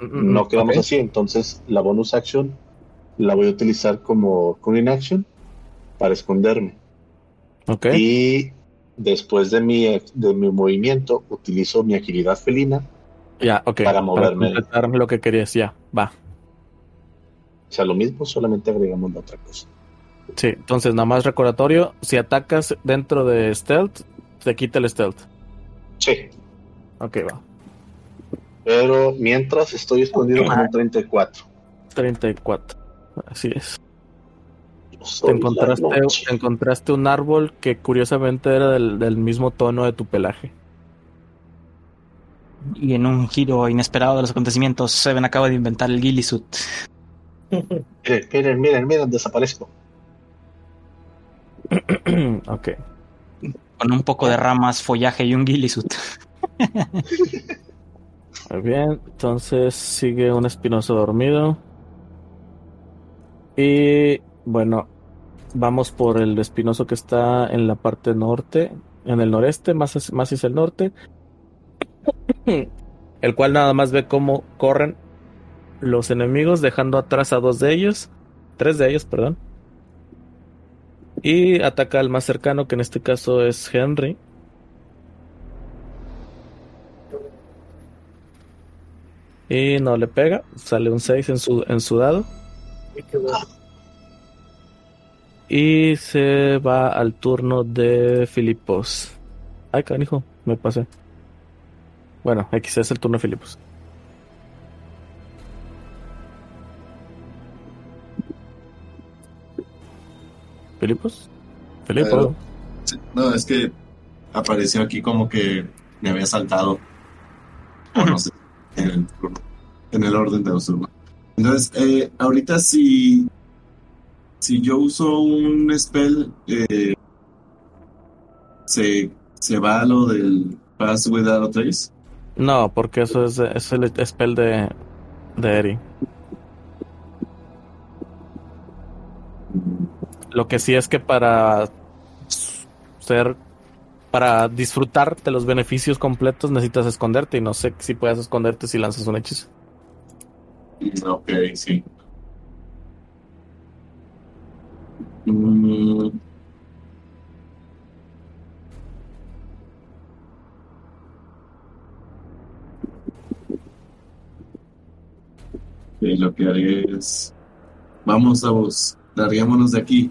Mm, No quedamos así, entonces la bonus action la voy a utilizar como con inaction para esconderme. Ok. Y después de mi, de mi movimiento utilizo mi agilidad felina, Ya, para moverme. completar lo que querías, ya, va. o sea, lo mismo, solamente agregamos la otra cosa. Sí, entonces nada más recordatorio, si atacas dentro de stealth, te quita el stealth. Sí, Ok, va. pero mientras estoy escondido con un 34. 34. Así es. Te encontraste, te encontraste un árbol que curiosamente era del, del mismo tono de tu pelaje. Y en un giro inesperado de los acontecimientos, Seven acaba de inventar el ghillie suit. Miren, miren, miren, miren, desaparezco. ok. Con un poco de ramas, follaje y un ghillie suit. Muy bien, entonces sigue un espinoso dormido. Y bueno, vamos por el espinoso que está en la parte norte, en el noreste, más, más hacia el norte. El cual nada más ve cómo corren los enemigos, dejando atrás a dos de ellos, tres de ellos, perdón. Y ataca al más cercano, que en este caso es Henry. Y no le pega. Sale un 6 en su, en su dado. Y se va al turno de Filipos. Ay, canijo, me pasé. Bueno, X es el turno de Filipos. ¿Filipos? Sí, No, es que apareció aquí como que me había saltado. O no sé, en el, turno, en el orden de los turnos. Entonces, eh, ahorita si, si yo uso un spell, eh, se, se va lo del Pass Without Trace. No, porque eso es, es el spell de, de Eri. Lo que sí es que para ser, para disfrutar de los beneficios completos necesitas esconderte y no sé si puedes esconderte si lanzas un hechizo. Ok, sí. Mm. Lo que haré es. Vamos a vos, larguémonos de aquí.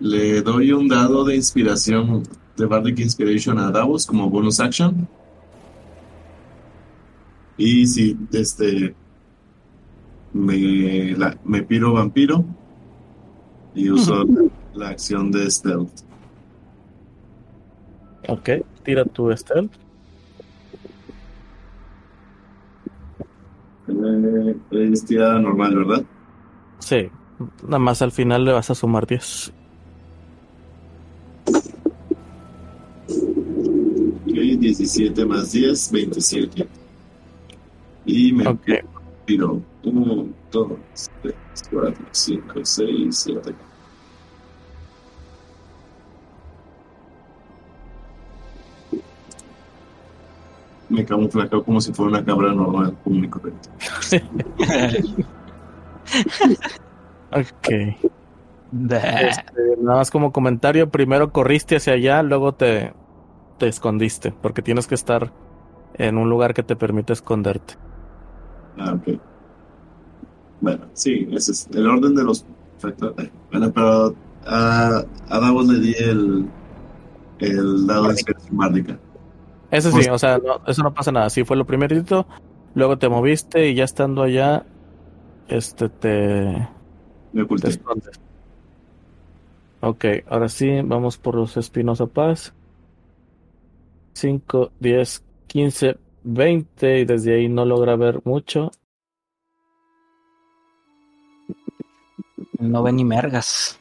Le doy un dado de inspiración de Bardic Inspiration a Davos como bonus action. Y si este me, la- me piro vampiro y uso la acción de stealth. Ok, tira tu stealth. Eh, es tirada normal, ¿verdad? Sí, nada más al final le vas a sumar 10. 17 más 10, 27. Y me Ok, piro 1, 2, 3, 4, 5, 6, 7. Me camuflajeo como si fuera una cabra normal, común y corriente. ok. Este, nada más como comentario, primero corriste hacia allá, luego te, te escondiste, porque tienes que estar en un lugar que te permite esconderte. Ah, ok. Bueno, sí, ese es el orden de los. Perfecto. Bueno, pero a, a Davos le di el, el dado de bárdica. Eso sí, Pues- o sea, no- eso no pasa nada. Sí fue lo primerito, luego te moviste y ya estando allá, este te, Me te oculté. escondes. Ok, ahora sí, vamos por los Espinosa Paz. 5, 10, 15, 20 y desde ahí no logra ver mucho. No ve ni mergas.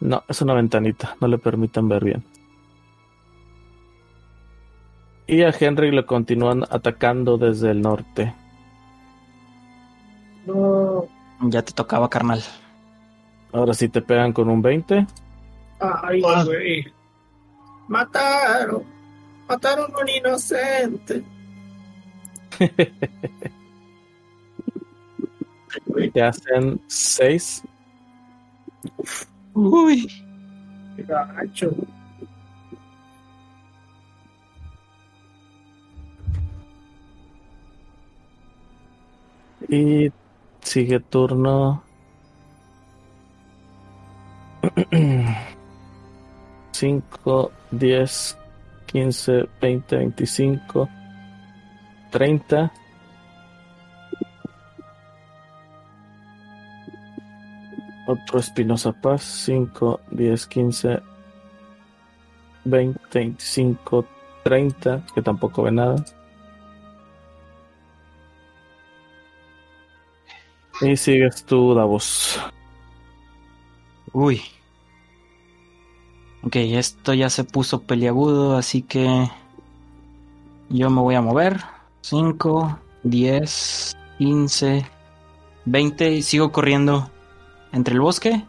No, es una ventanita, no le permiten ver bien. Y a Henry le continúan atacando desde el norte. No. Ya te tocaba, carnal. Ahora sí te pegan con un 20. Ay, Ah. güey. Mataron. Mataron a un inocente. Te hacen 6. Uy. Qué gacho. Y sigue turno. 5, 10, 15, 20, 25, 30. Otro Espinosa Paz. 5, 10, 15, 20, 25, 30. Que tampoco ve nada. Y sigues tú, Davos. Uy. Ok, esto ya se puso peliagudo, así que yo me voy a mover. 5, 10, 15, 20 y sigo corriendo entre el bosque.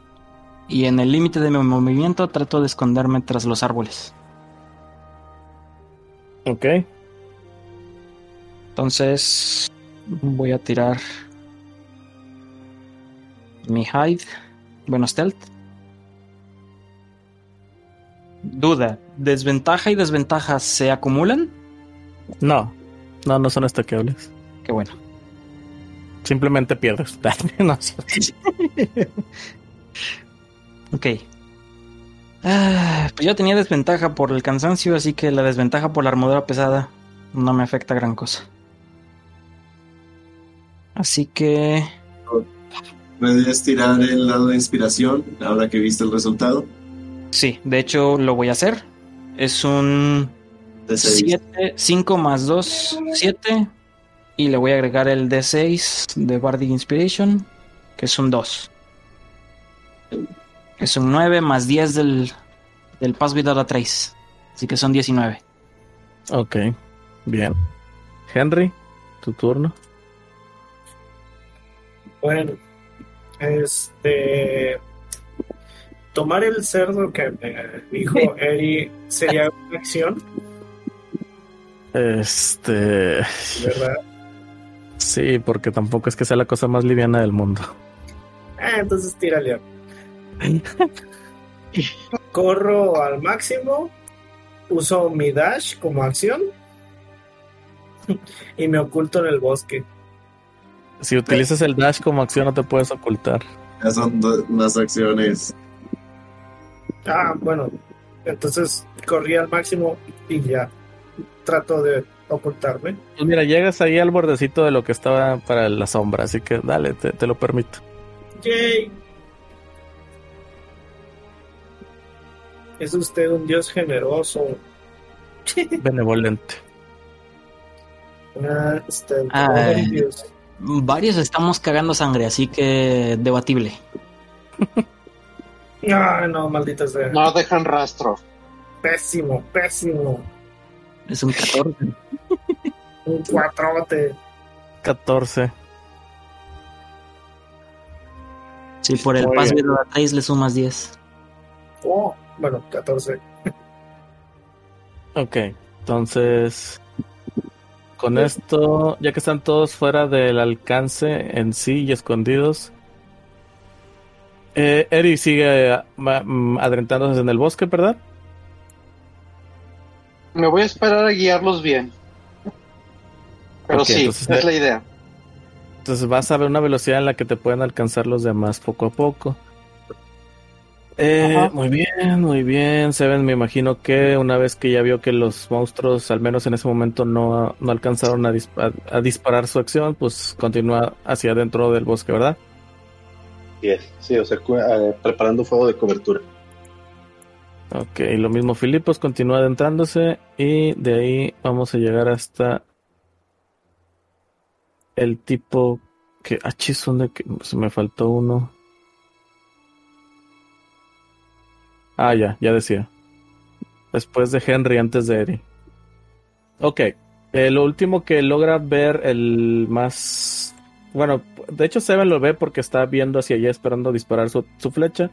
Y en el límite de mi movimiento trato de esconderme tras los árboles. Ok. Entonces voy a tirar mi hide. Bueno, stealth. Duda, ¿desventaja y desventaja se acumulan? No, no, no son estaqueables. Qué bueno. Simplemente pierdes. No. Ok. Ah, pues yo tenía desventaja por el cansancio, así que la desventaja por la armadura pesada no me afecta gran cosa. Así que... ¿Puedes tirar el lado de inspiración ahora que viste el resultado? Sí, de hecho lo voy a hacer. Es un De seis. 7, 5 más 2, 7. Y le voy a agregar el D6 de Bardic Inspiration, que es un 2. Es un 9 más 10 del, del Pass Without a Trace. Así que son 19. Ok, bien. Henry, tu turno. Bueno, este. Tomar el cerdo que me dijo Eri sería una acción, Este. ¿verdad? Sí, porque tampoco es que sea la cosa más liviana del mundo. Ah, entonces tírale. Corro al máximo, uso mi dash como acción y me oculto en el bosque. Si utilizas el dash como acción, no te puedes ocultar. Ya son do- unas acciones. Ah, bueno, entonces corrí al máximo y ya trato de ocultarme. Pues mira, llegas ahí al bordecito de lo que estaba para la sombra, así que dale, te, te lo permito. Yay. Es usted un dios generoso. Benevolente. Ah, este, Ay. Dios. Varios estamos cagando sangre, así que debatible. Ah, no, maldita sea. No dejan rastro. Pésimo, pésimo. Es un 14. Un cuatrote. 14. Sí, por el Muy Pass bien. Without a Trace le sumas 10. Oh, bueno, 14. Ok, entonces. Con esto, ya que están todos fuera del alcance en sí y escondidos. Eh, Eri sigue eh, mm, adentrándose en el bosque, ¿verdad? Me voy a esperar a guiarlos bien. Pero sí, entonces, es la idea. Entonces vas a ver una velocidad en la que te pueden alcanzar los demás poco a poco. Eh, muy bien, muy bien. Seven, me imagino que una vez que ya vio que los monstruos, al menos en ese momento, no, no alcanzaron a, dispa- a disparar su acción, pues continúa hacia adentro del bosque, ¿verdad? Sí, o sea, eh, preparando fuego de cobertura. Ok, lo mismo Filipos continúa adentrándose y de ahí vamos a llegar hasta el tipo que... Ah, chis, ¿dónde que se me faltó uno? Ah, ya, ya decía. Después de Henry, antes de Eri. Ok, eh, lo último que logra ver el más... Bueno, de hecho Seven lo ve porque está viendo hacia allá esperando disparar su, su flecha.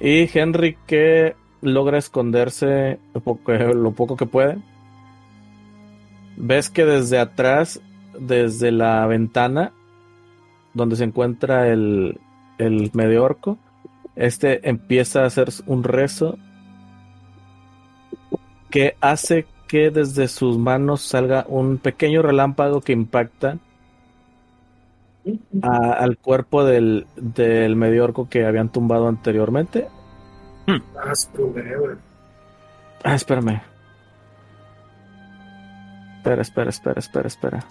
Y Henry que logra esconderse lo poco, lo poco que puede. Ves que desde atrás, desde la ventana donde se encuentra el, el medio orco, este empieza a hacer un rezo que hace que desde sus manos salga un pequeño relámpago que impacta a- al cuerpo del, del medio orco que habían tumbado anteriormente. Güey. Ah, espérame. Espera, espera, espera, espera, espera.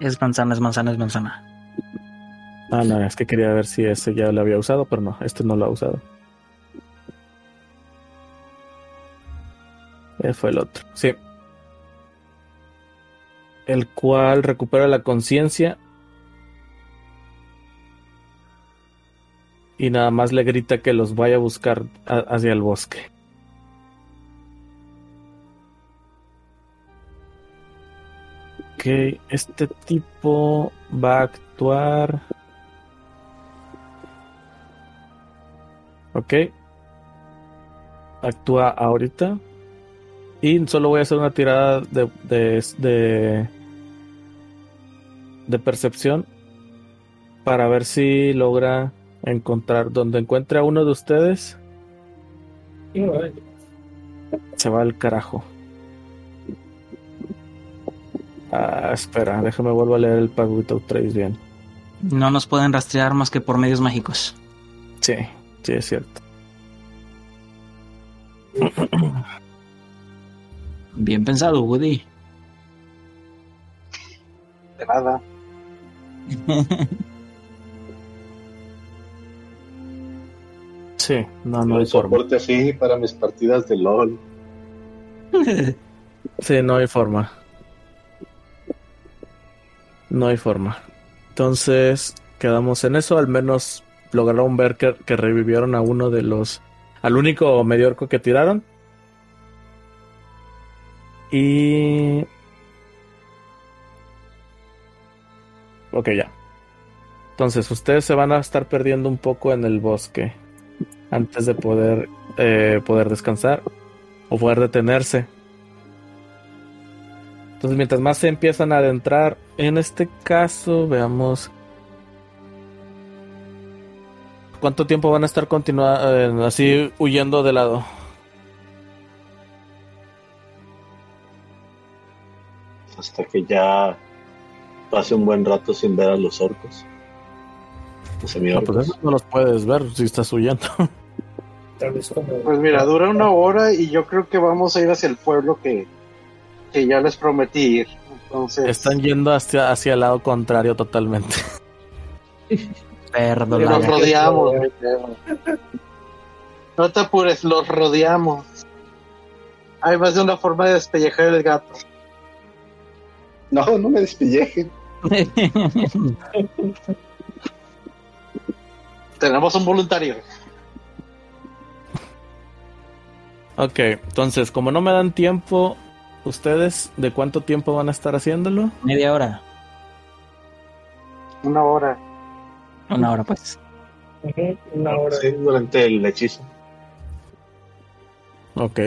Es manzana, es manzana, es manzana. Ah, no, es que quería ver si ese ya lo había usado, pero no, este no lo ha usado. Eh, fue el otro, sí. El cual recupera la conciencia. Y nada más le grita que los vaya a buscar hacia el bosque. Ok, este tipo va a actuar. Ok. Actúa ahorita. Y solo voy a hacer una tirada de, de, de, de percepción para ver si logra encontrar donde encuentre a uno de ustedes. Se va al carajo. Ah, espera, déjame vuelvo a leer el Pack Without Trace bien. No nos pueden rastrear más que por medios mágicos. Sí, sí, es cierto. Bien pensado, Woody. De nada. Sí, no, hay soporte así para mis partidas de LOL. Sí, no hay forma. No hay forma. Entonces, quedamos en eso. Al menos lograron ver que, que revivieron a uno de los. al único medio orco que tiraron. Y. Ok, ya. Entonces, ustedes se van a estar perdiendo un poco en el bosque. Antes de poder, eh, poder descansar. O poder detenerse. Entonces, mientras más se empiezan a adentrar, en este caso, veamos. ¿Cuánto tiempo van a estar continuando así huyendo de lado? Hasta que ya pase un buen rato sin ver a los orcos. Los No, semiorcos. pues eso no los puedes ver si estás huyendo. tal vez como. Pues mira, dura una hora y yo creo que vamos a ir hacia el pueblo que, que ya les prometí ir. Entonces, Están yendo hacia, hacia el lado contrario totalmente. y Perdón. los rodeamos. No te apures, los rodeamos. Hay más de una forma de despellejar el gato. No, no me despellejen. Tenemos un voluntario. Ok, entonces, como no me dan tiempo, ¿ustedes de cuánto tiempo van a estar haciéndolo? Media hora. Una hora. Una hora, pues. Una hora. Sí, durante el hechizo. Ok.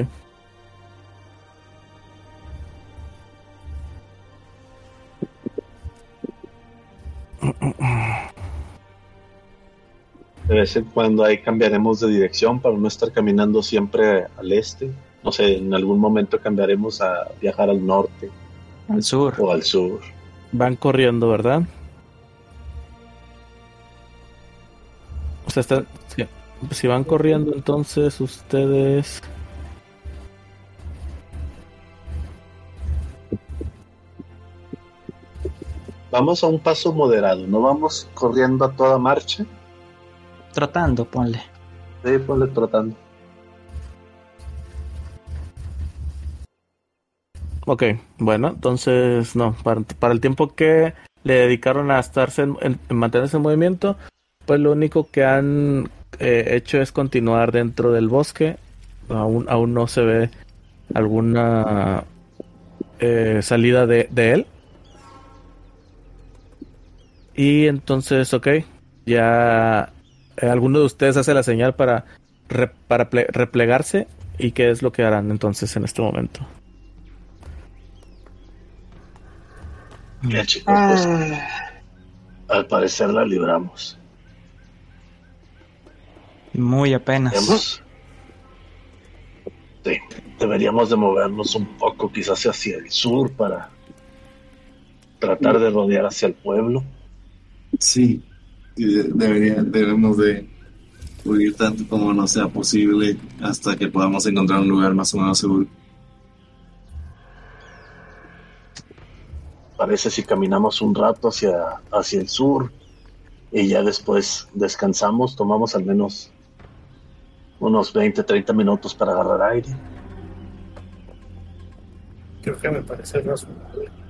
De vez en cuando ahí cambiaremos de dirección para no estar caminando siempre al este. No sé, en algún momento cambiaremos a viajar al norte Al sur. o al sur. Van corriendo, ¿verdad? O sea, están, si van corriendo, entonces ustedes... Vamos a un paso moderado, no vamos corriendo a toda marcha. Tratando, ponle. Sí, ponle tratando. Ok, bueno, entonces no, para, para el tiempo que le dedicaron a estarse en, en- en mantenerse en movimiento, pues lo único que han eh, hecho es continuar dentro del bosque. Aún, aún no se ve alguna eh, salida de, de él. Y entonces, ok, ya eh, alguno de ustedes hace la señal para, re- para ple- replegarse. ¿Y qué es lo que harán entonces en este momento? Bien, chicos, pues, al parecer la libramos. Muy apenas. Hemos- Sí, deberíamos de movernos un poco, quizás hacia el sur para tratar de rodear hacia el pueblo. Sí, debería, debemos de huir tanto como no sea posible hasta que podamos encontrar un lugar más o menos seguro. Parece si caminamos un rato hacia, hacia el sur y ya después descansamos, tomamos al menos unos 20, 30 minutos para agarrar aire. Creo que me parece razonable.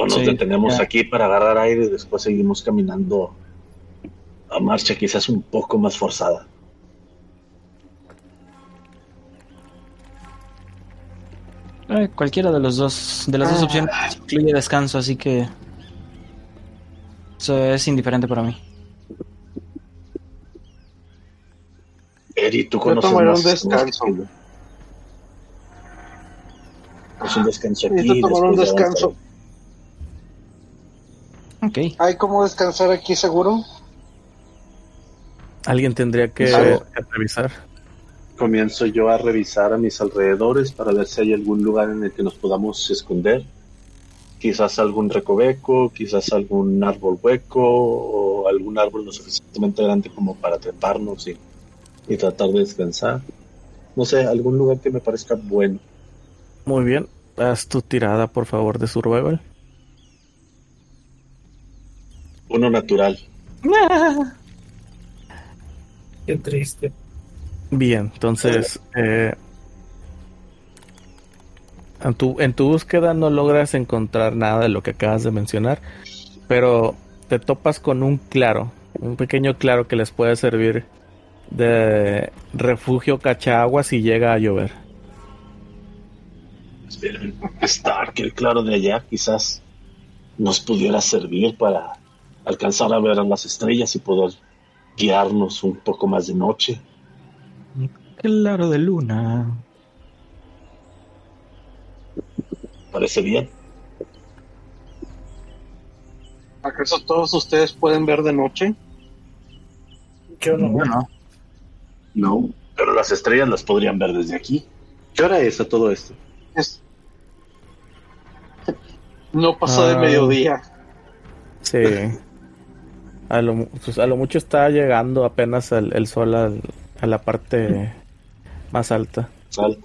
O nos Sí, detenemos ya. aquí para agarrar aire y después seguimos caminando a marcha quizás un poco más forzada. Eh, cualquiera de los dos, de las dos Ah. opciones incluye descanso, así que eso es indiferente para mí. Eri, tú conoces un más- descanso. Es un descanso aquí. Necesito tomar un después de descanso. Avanzar. Ok. ¿Hay cómo descansar aquí seguro? Alguien tendría que revisar. comienzo yo a revisar a mis alrededores para ver si hay algún lugar en el que nos podamos esconder. Quizás algún recoveco, quizás algún árbol hueco o algún árbol lo suficientemente grande como para treparnos y, y tratar de descansar. No sé, algún lugar que me parezca bueno. Muy bien. Haz tu tirada, por favor, de survival. Uno natural. Qué triste. Bien, entonces eh, en, tu, en tu búsqueda no logras encontrar nada de lo que acabas de mencionar, pero te topas con un claro, un pequeño claro que les puede servir de refugio cachagua si llega a llover. Que el claro de allá quizás nos pudiera servir para alcanzar a ver a las estrellas y poder guiarnos un poco más de noche. Claro de luna. Parece bien. ¿Acaso todos ustedes pueden ver de noche? Yo no. Bueno, No. Pero las estrellas las podrían ver desde aquí. ¿Qué hora es a todo esto? Es... No pasó de Ah. mediodía. Sí. A lo, pues, a lo mucho está llegando apenas el, el sol al- a la parte más alta. Sal.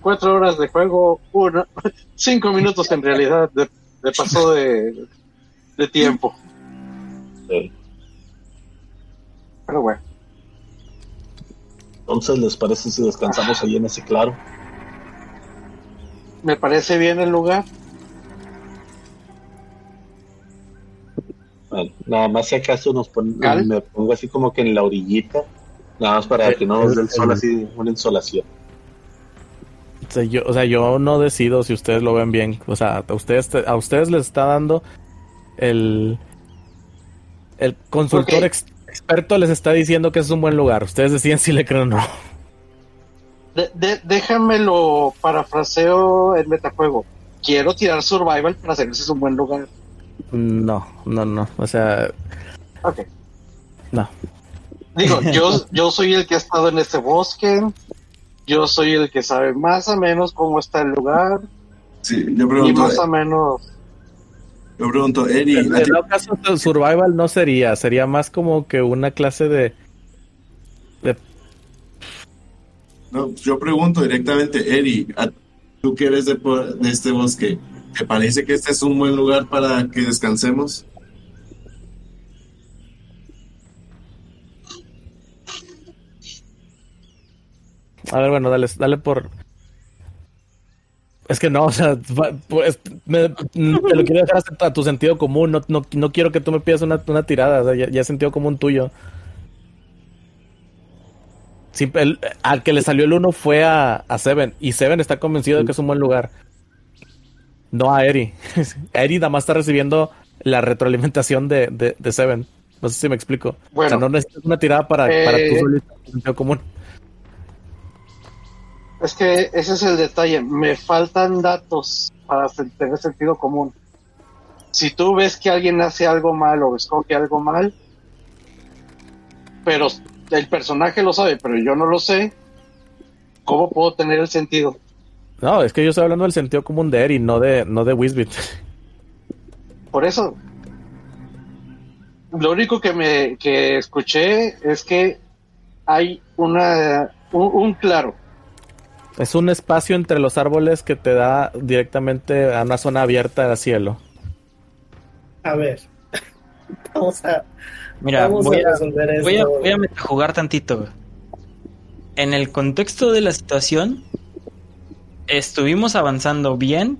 Cuatro horas de juego, una, cinco minutos en realidad de, de paso de, de tiempo. Eh, Pero bueno, Entonces, ¿les parece si descansamos ahí en ese claro? me parece bien el lugar. Bueno, nada más si acaso nos pon- me pongo así como que en la orillita, nada más para que no nos dé el sol el- así, una insolación. O sea, yo, o sea, yo no decido si ustedes lo ven bien. O sea, a ustedes, te- a ustedes les está dando el... El consultor ex- experto les está diciendo que es un buen lugar. Ustedes deciden si le creen o no. De, de- déjamelo parafraseo en metajuego. Quiero tirar survival para saber si es un buen lugar. No, no, no. O sea, Ok. no. Digo, yo, yo soy el que ha estado en este bosque. Yo soy el que sabe más o menos cómo está el lugar. Sí, yo Y pregunto, más o menos. yo pregunto, Eri, En ¿a ti- todo caso, survival no sería. Sería más como que una clase de... de no, yo pregunto directamente, Eri, ¿a- tú que eres de, de este bosque, ¿te parece que este es un buen lugar para que descansemos? A ver, bueno, dale, dale por. Es que no, o sea, pues, me- te lo quiero dejar a tu sentido común. No, no, no quiero que tú me pidas una, una tirada. ya, es sentido común tuyo. Al que le salió el uno fue a Seven. Y Seven está convencido de que es un buen lugar. No a Eri. Eri nada más está recibiendo la retroalimentación de, de, de Seven. No sé si me explico. Bueno. o sea, no necesitas una tirada para, para Eh, tú solito, sentido común. Es que ese es el detalle. Me faltan datos para tener sentido común. Si tú ves que alguien hace algo mal o escoge algo mal, pero el personaje lo sabe, pero yo no lo sé, ¿cómo puedo tener el sentido? No, es que yo estoy hablando del sentido común de Eri, no de, no de Wisbit. Por eso, lo único que me que escuché es que hay una un, un claro. Es un espacio entre los árboles que te da directamente a una zona abierta al cielo. A ver. Vamos a, mira, vamos voy a a, resolver esto. voy a, voy a jugar tantito. En el contexto de la situación, estuvimos avanzando bien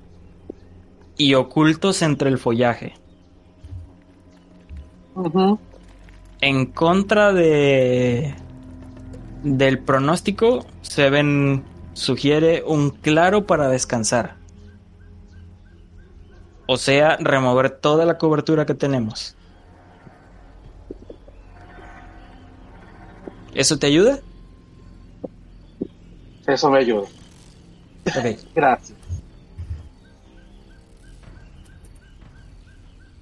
y ocultos entre el follaje. En contra de del pronóstico, se ven sugiere un claro para descansar. O sea, remover toda la cobertura que tenemos. ¿Eso te ayuda? Eso me ayuda. Ok. Gracias.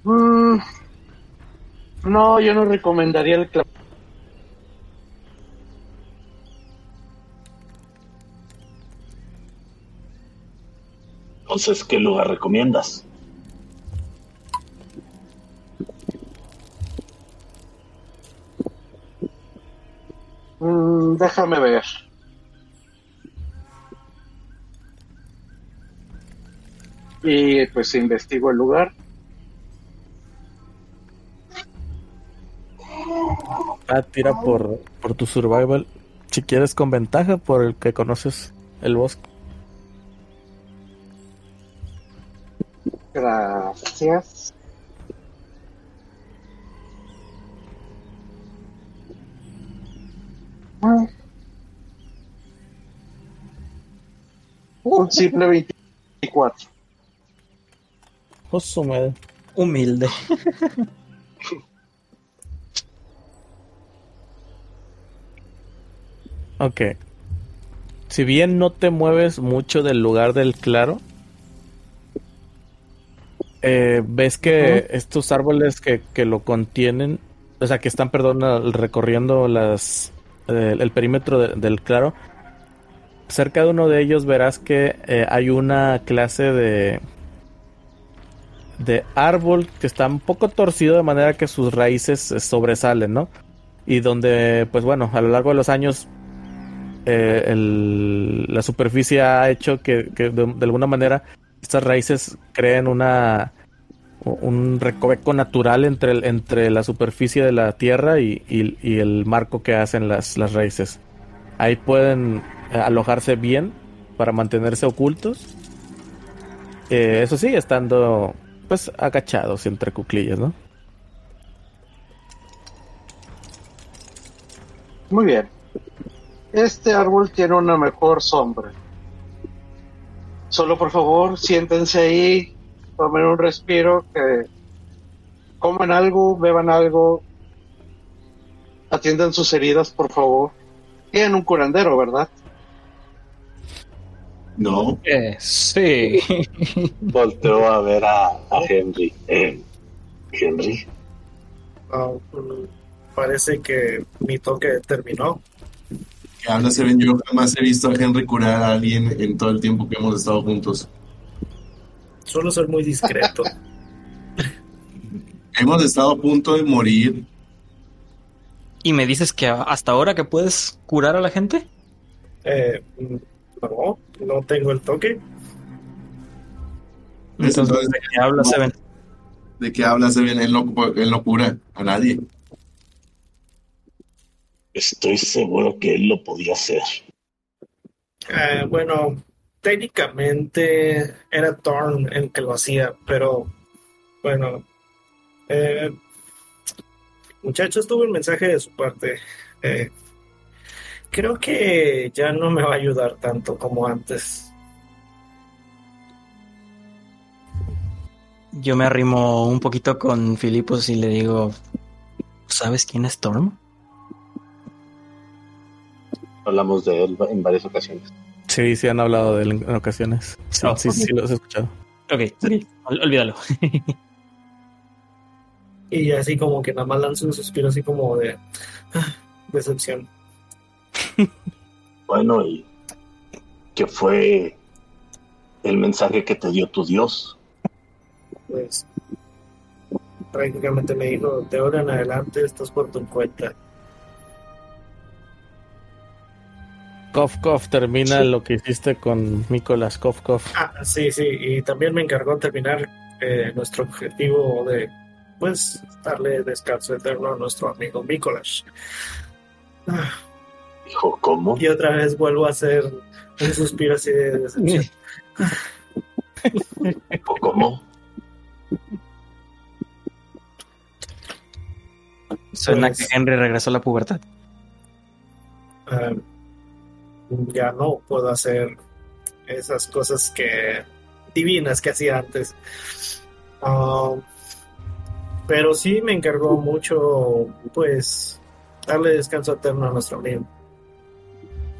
Mm, No, yo no recomendaría el clavo. Entonces, ¿qué lugar recomiendas? Mm, déjame ver. Y pues investigo el lugar. Ah, tira por, por tu survival. Si quieres con ventaja por el que conoces el bosque. Gracias. Un simple 24. Humilde. Ok. Si bien no te mueves mucho del lugar del claro, eh, ves que estos árboles que, que lo contienen, o sea, que están, perdón, recorriendo las, eh, el perímetro de- del claro, cerca de uno de ellos verás que eh, hay una clase de de árbol que está un poco torcido de manera que sus raíces eh, sobresalen, ¿no? Y donde, pues bueno, a lo largo de los años eh, la superficie ha hecho que, de, alguna manera estas raíces creen una un recoveco natural entre, entre la superficie de la tierra y, y- el marco que hacen las, las raíces. Ahí pueden eh, alojarse bien para mantenerse ocultos. Eso sí, estando pues agachados entre cuclillas, ¿no? Muy bien. Este árbol tiene una mejor sombra. Solo por favor, siéntense ahí, tomen un respiro, que coman algo, beban algo, atiendan sus heridas, por favor. Tienen un curandero, ¿verdad? No, Eh, sí. Volteo a ver a, a Henry. Eh, Henry, Ah, mm, parece que mi toque terminó. que habla Seven. Yo jamás he visto a Henry curar a alguien en todo el tiempo que hemos estado juntos. Suelo ser muy discreto. Hemos estado a punto de morir. ¿Y me dices que hasta ahora que puedes curar a la gente? Eh, mm, no, no tengo el toque. ¿de qué hablas, Seven? ¿De qué habla Seven? Él no, él no cura a nadie. estoy seguro que él lo podía hacer. Eh, bueno, técnicamente era Thorn el que lo hacía, pero bueno. Eh, muchachos, tuve un mensaje de su parte. Eh, creo que ya no me va a ayudar tanto como antes. Yo me arrimo un poquito con Filipos y le digo, ¿sabes quién es Storm? Hablamos de él en varias ocasiones. Sí, sí han hablado de él en ocasiones. Sí, Oh, sí, sí, los he escuchado. Ok, sí, ol- olvídalo. Y así como que nada más lanzo un suspiro así como de ah, decepción. Bueno, ¿y qué fue el mensaje que te dio tu Dios? Pues prácticamente me dijo, de ahora en adelante estás por tu cuenta. Kof Kof termina lo que hiciste con Nicolás Kof Kof. Ah, sí, sí, y también me encargó terminar eh, nuestro objetivo de, pues, darle descanso eterno a nuestro amigo Mikolash. Ah, Dijo, ¿cómo? y otra vez vuelvo a hacer un suspiro así de decepción. Dijo, ¿cómo? Suena Pues- que Henry regresó a la pubertad. Ah, ya no puedo hacer esas cosas que divinas que hacía antes. Ah, pero sí me encargó mucho, pues, darle descanso eterno a nuestro amigo.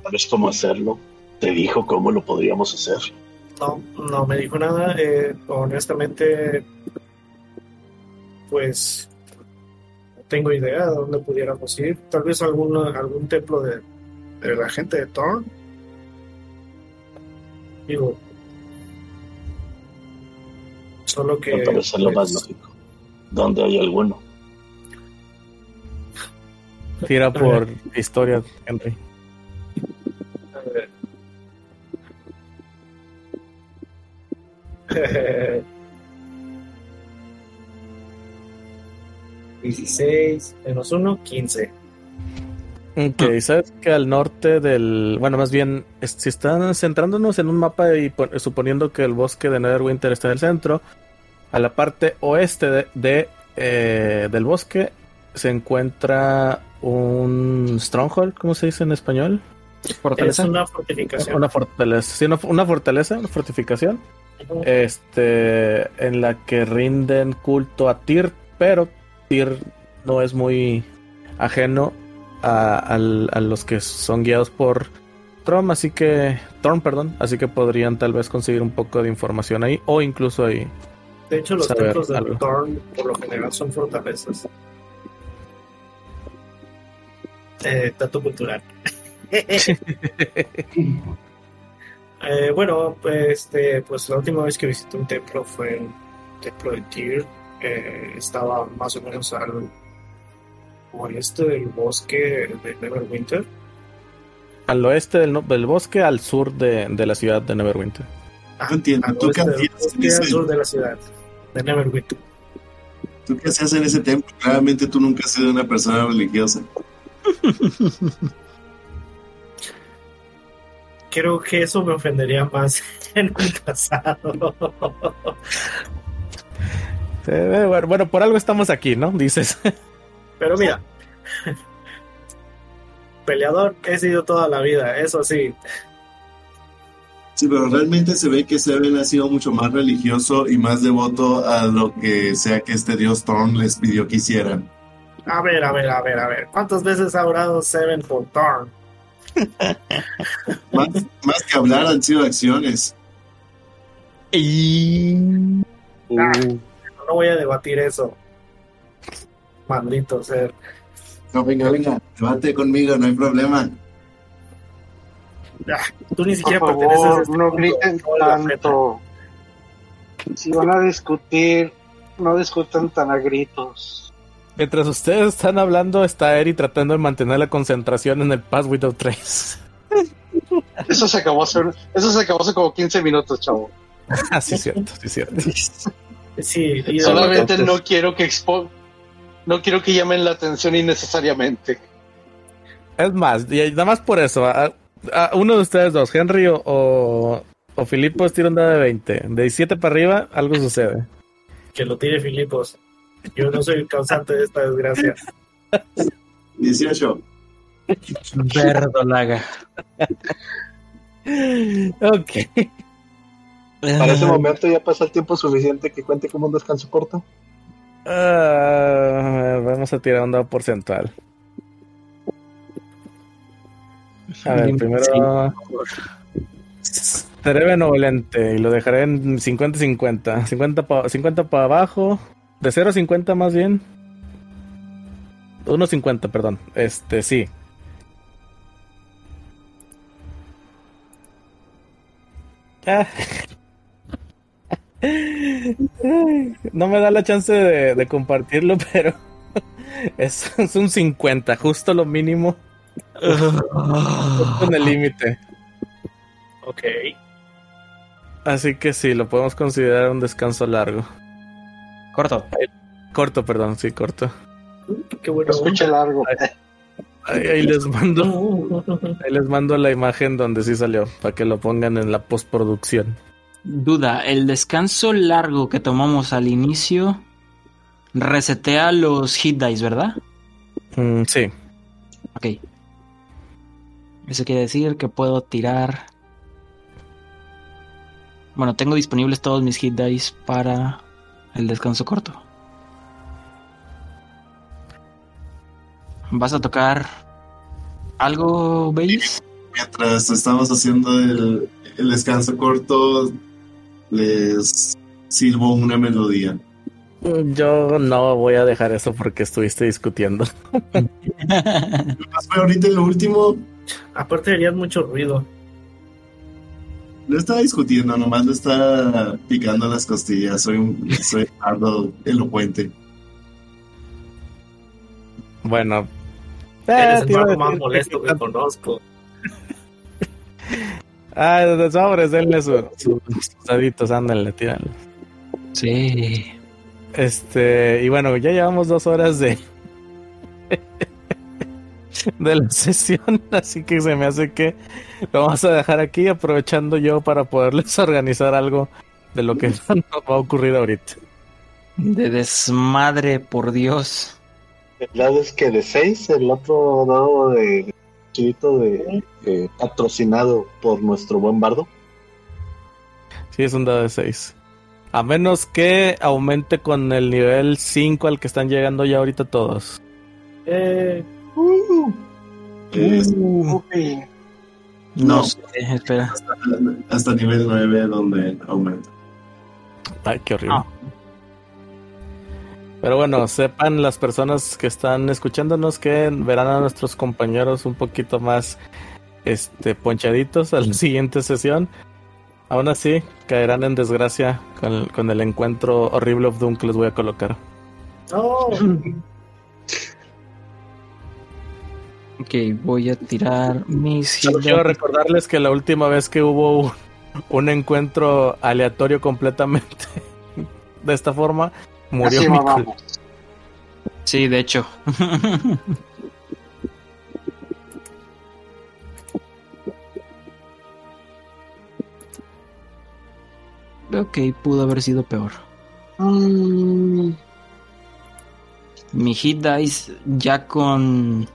¿Sabes cómo hacerlo? Te dijo cómo lo podríamos hacer. No, no me dijo nada. eh, honestamente, pues, tengo idea de dónde pudiéramos ir. Tal vez alguno, algún templo de, de la gente de Thorn. Digo. Solo que. Me parece lo más lógico. ¿Dónde hay alguno? Tira por historia, Henry. 16 menos 1, 15. Ok, sabes que al norte del. Bueno, más bien, es- si están centrándonos en un mapa y pon- suponiendo que el bosque de Neverwinter está en el centro, a la parte oeste de, de, eh, del bosque se encuentra un stronghold, ¿cómo se dice en español? Es Fortaleza. una fortificación. Una fortaleza, sí, una, una fortaleza, una fortificación, este, en la que rinden culto a Tyr, pero Tyr no es muy ajeno a, los que son guiados por Trom, así que Thorn, perdón, así que podrían tal vez conseguir un poco de información ahí o incluso ahí. De hecho, los templos de algo. Thorn por lo general son fortalezas. Eh, dato cultural. Eh, bueno, pues, este, pues la última vez que visité un templo fue un templo de Tyr. Eh, estaba más o menos al oeste del bosque de Neverwinter. Al oeste del, no- del bosque, al sur de, de la ciudad de Neverwinter. Ah, entiendo. al ¿Tú qué oeste del hacías en bosque, al ese- sur de la ciudad de Neverwinter. ¿Tú qué hacías en ese templo? Claramente tú nunca has sido una persona religiosa. Creo que eso me ofendería más en un pasado. Eh, bueno, bueno, por algo estamos aquí, ¿no? Dices. Pero mira, peleador he sido toda la vida, eso sí. Sí, pero realmente se ve que Seven ha sido mucho más religioso y más devoto a lo que sea que este dios Thorn les pidió que hicieran. A ver, a ver, a ver, a ver. ¿Cuántas veces ha orado Seven por Thorn? Más, más que hablar han sido acciones. Y... Ah, no voy a debatir eso. Maldito ser. No, venga, venga, debate conmigo, no hay problema. Tú ni Por siquiera perteneces a favor, este no griten tanto. Si van a discutir, no discutan tan a gritos. Mientras ustedes están hablando, está Eri tratando de mantener la concentración en el Pass Without Trace. Eso se acabó hace, eso se acabó hace como 15 minutos, chavo. ah, sí, cierto, sí, cierto. Sí, Solamente no quiero que expo no quiero que llamen la atención innecesariamente. Es más, y nada más por eso, a, a uno de ustedes dos, Henry o, o, o Filipos, tira un dado de 20. De 17 para arriba, algo sucede. que lo tire Filipos. Yo no soy el causante de esta desgracia. 18. Verdolaga. Ok. Para ese momento ya pasa el tiempo suficiente que cuente como un descanso corto. Ah, vamos a tirar un dado porcentual. A ver, primero. Seré benevolente y lo dejaré en 50-50. 50 para 50 para abajo. De 0 a 50 más bien. 1.50, perdón. Este, sí. Ah. No me da la chance de, de compartirlo, pero es, es un 50, justo lo mínimo, justo en el límite. Ok. Así que sí, lo podemos considerar un descanso largo. Corto. Corto, perdón, sí, corto. Qué bueno. Lo escuché largo. Ahí, ahí les mando, ahí les mando la imagen donde sí salió, para que lo pongan en la postproducción. Duda, el descanso largo que tomamos al inicio resetea los hit dice, ¿verdad? Mm, sí, Ok. Eso quiere decir que puedo tirar. Bueno, tengo disponibles todos mis hit dice para el descanso corto. ¿Vas a tocar algo, Base? Mientras estamos haciendo el, el descanso corto, les sirvo una melodía. Yo no voy a dejar eso porque estuviste discutiendo. Ahorita en lo último, Aparte harías mucho ruido. No estaba discutiendo, nomás le está picando las costillas. Soy un soy algo elocuente. Bueno. Eres eh, el iba a mago más molesto que conozco. Ah, de sobres, denle su- su- sus daditos, ándenle, tíranle. Sí. Este, y bueno, ya llevamos dos horas de. de la sesión, así que se me hace que lo vamos a dejar aquí, aprovechando yo para poderles organizar algo de lo que nos va a ocurrir ahorita. De desmadre, por Dios. El lado es que de 6, el otro dado de chivito de eh, patrocinado por nuestro buen bardo. Sí, es un dado de 6. A menos que aumente con el nivel 5 al que están llegando ya ahorita todos. Eh, Es Uy. No, No. sé, espera. hasta nivel 9 donde aumenta. Ay, qué horrible. Ah. Pero bueno, sepan las personas que están escuchándonos que verán a nuestros compañeros un poquito más este ponchaditos a la siguiente sesión. Aún así, caerán en desgracia con el, con el encuentro horrible of Doom que les voy a colocar. no. Ok, voy a tirar mis Solo quiero recordarles que la última vez que hubo un, un encuentro aleatorio completamente de esta forma, murió Así mi vamos. Sí, de hecho. ok, pudo haber sido peor. Mm, Mi hit dice ya con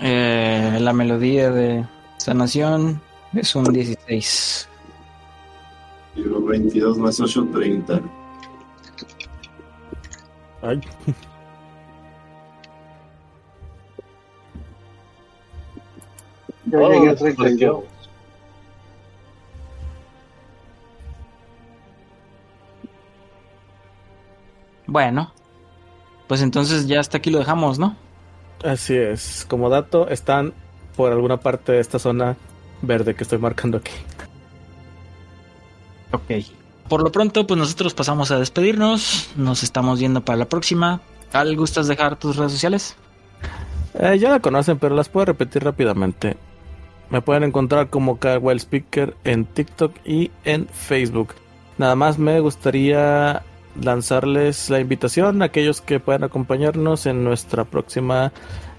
eh, la melodía de sanación es un 16. Y luego 22 más 8, 30. Ay, yo Oh, llegué a 32. Bueno, pues entonces ya hasta aquí lo dejamos, ¿no? Así es. Como dato, están por alguna parte de esta zona verde que estoy marcando aquí. Ok. Por lo pronto, pues nosotros pasamos a despedirnos. Nos estamos viendo para la próxima. ¿Al gustas dejar tus redes sociales? Eh, ya la conocen, pero las puedo repetir rápidamente. Me pueden encontrar como Kyle Speaker en TikTok y en Facebook. Nada más me gustaría lanzarles la invitación a aquellos que puedan acompañarnos en nuestra próxima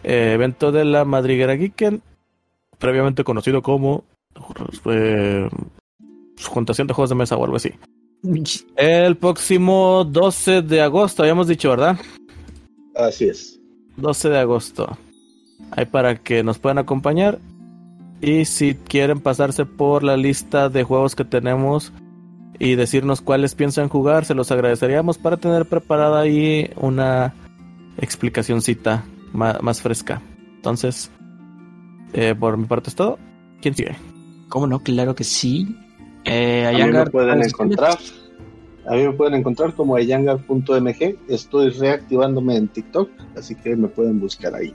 eh, evento de la Madriguera Geeken, previamente conocido como eh, Juntación de Juegos de Mesa o algo así. El próximo 12 de agosto, habíamos dicho, ¿verdad? Así es. 12 de agosto. Ahí para que nos puedan acompañar. Y si quieren pasarse por la lista de juegos que tenemos y decirnos cuáles piensan jugar, se los agradeceríamos para tener preparada ahí una explicacioncita ma- más, fresca. Entonces, eh, por mi parte es todo. ¿Quién sigue? ¿Cómo no? Claro que sí. Eh, A mí me pueden ¿cuáles- encontrar. A mí me pueden encontrar como ayangar.mg. Estoy reactivándome en TikTok, así que me pueden buscar ahí.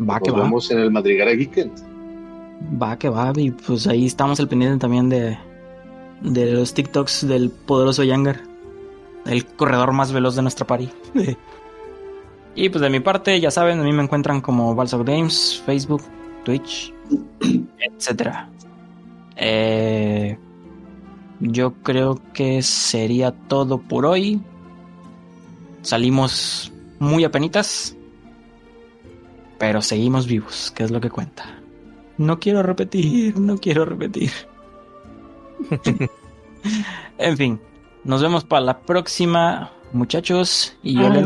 Va que Nos va. vemos en el Madriguera Geekend. Va que va. Y pues ahí estamos al pendiente también de, de los TikToks del poderoso Yangar. El corredor más veloz de nuestra party. y pues de mi parte, ya saben, a mí me encuentran como Balso Games, Facebook, Twitch, etcétera. Eh, yo creo que sería todo por hoy. Salimos muy apenitas, pero seguimos vivos, que es lo que cuenta. No quiero repetir, no quiero repetir. en fin, nos vemos para la próxima, muchachos. Y yo le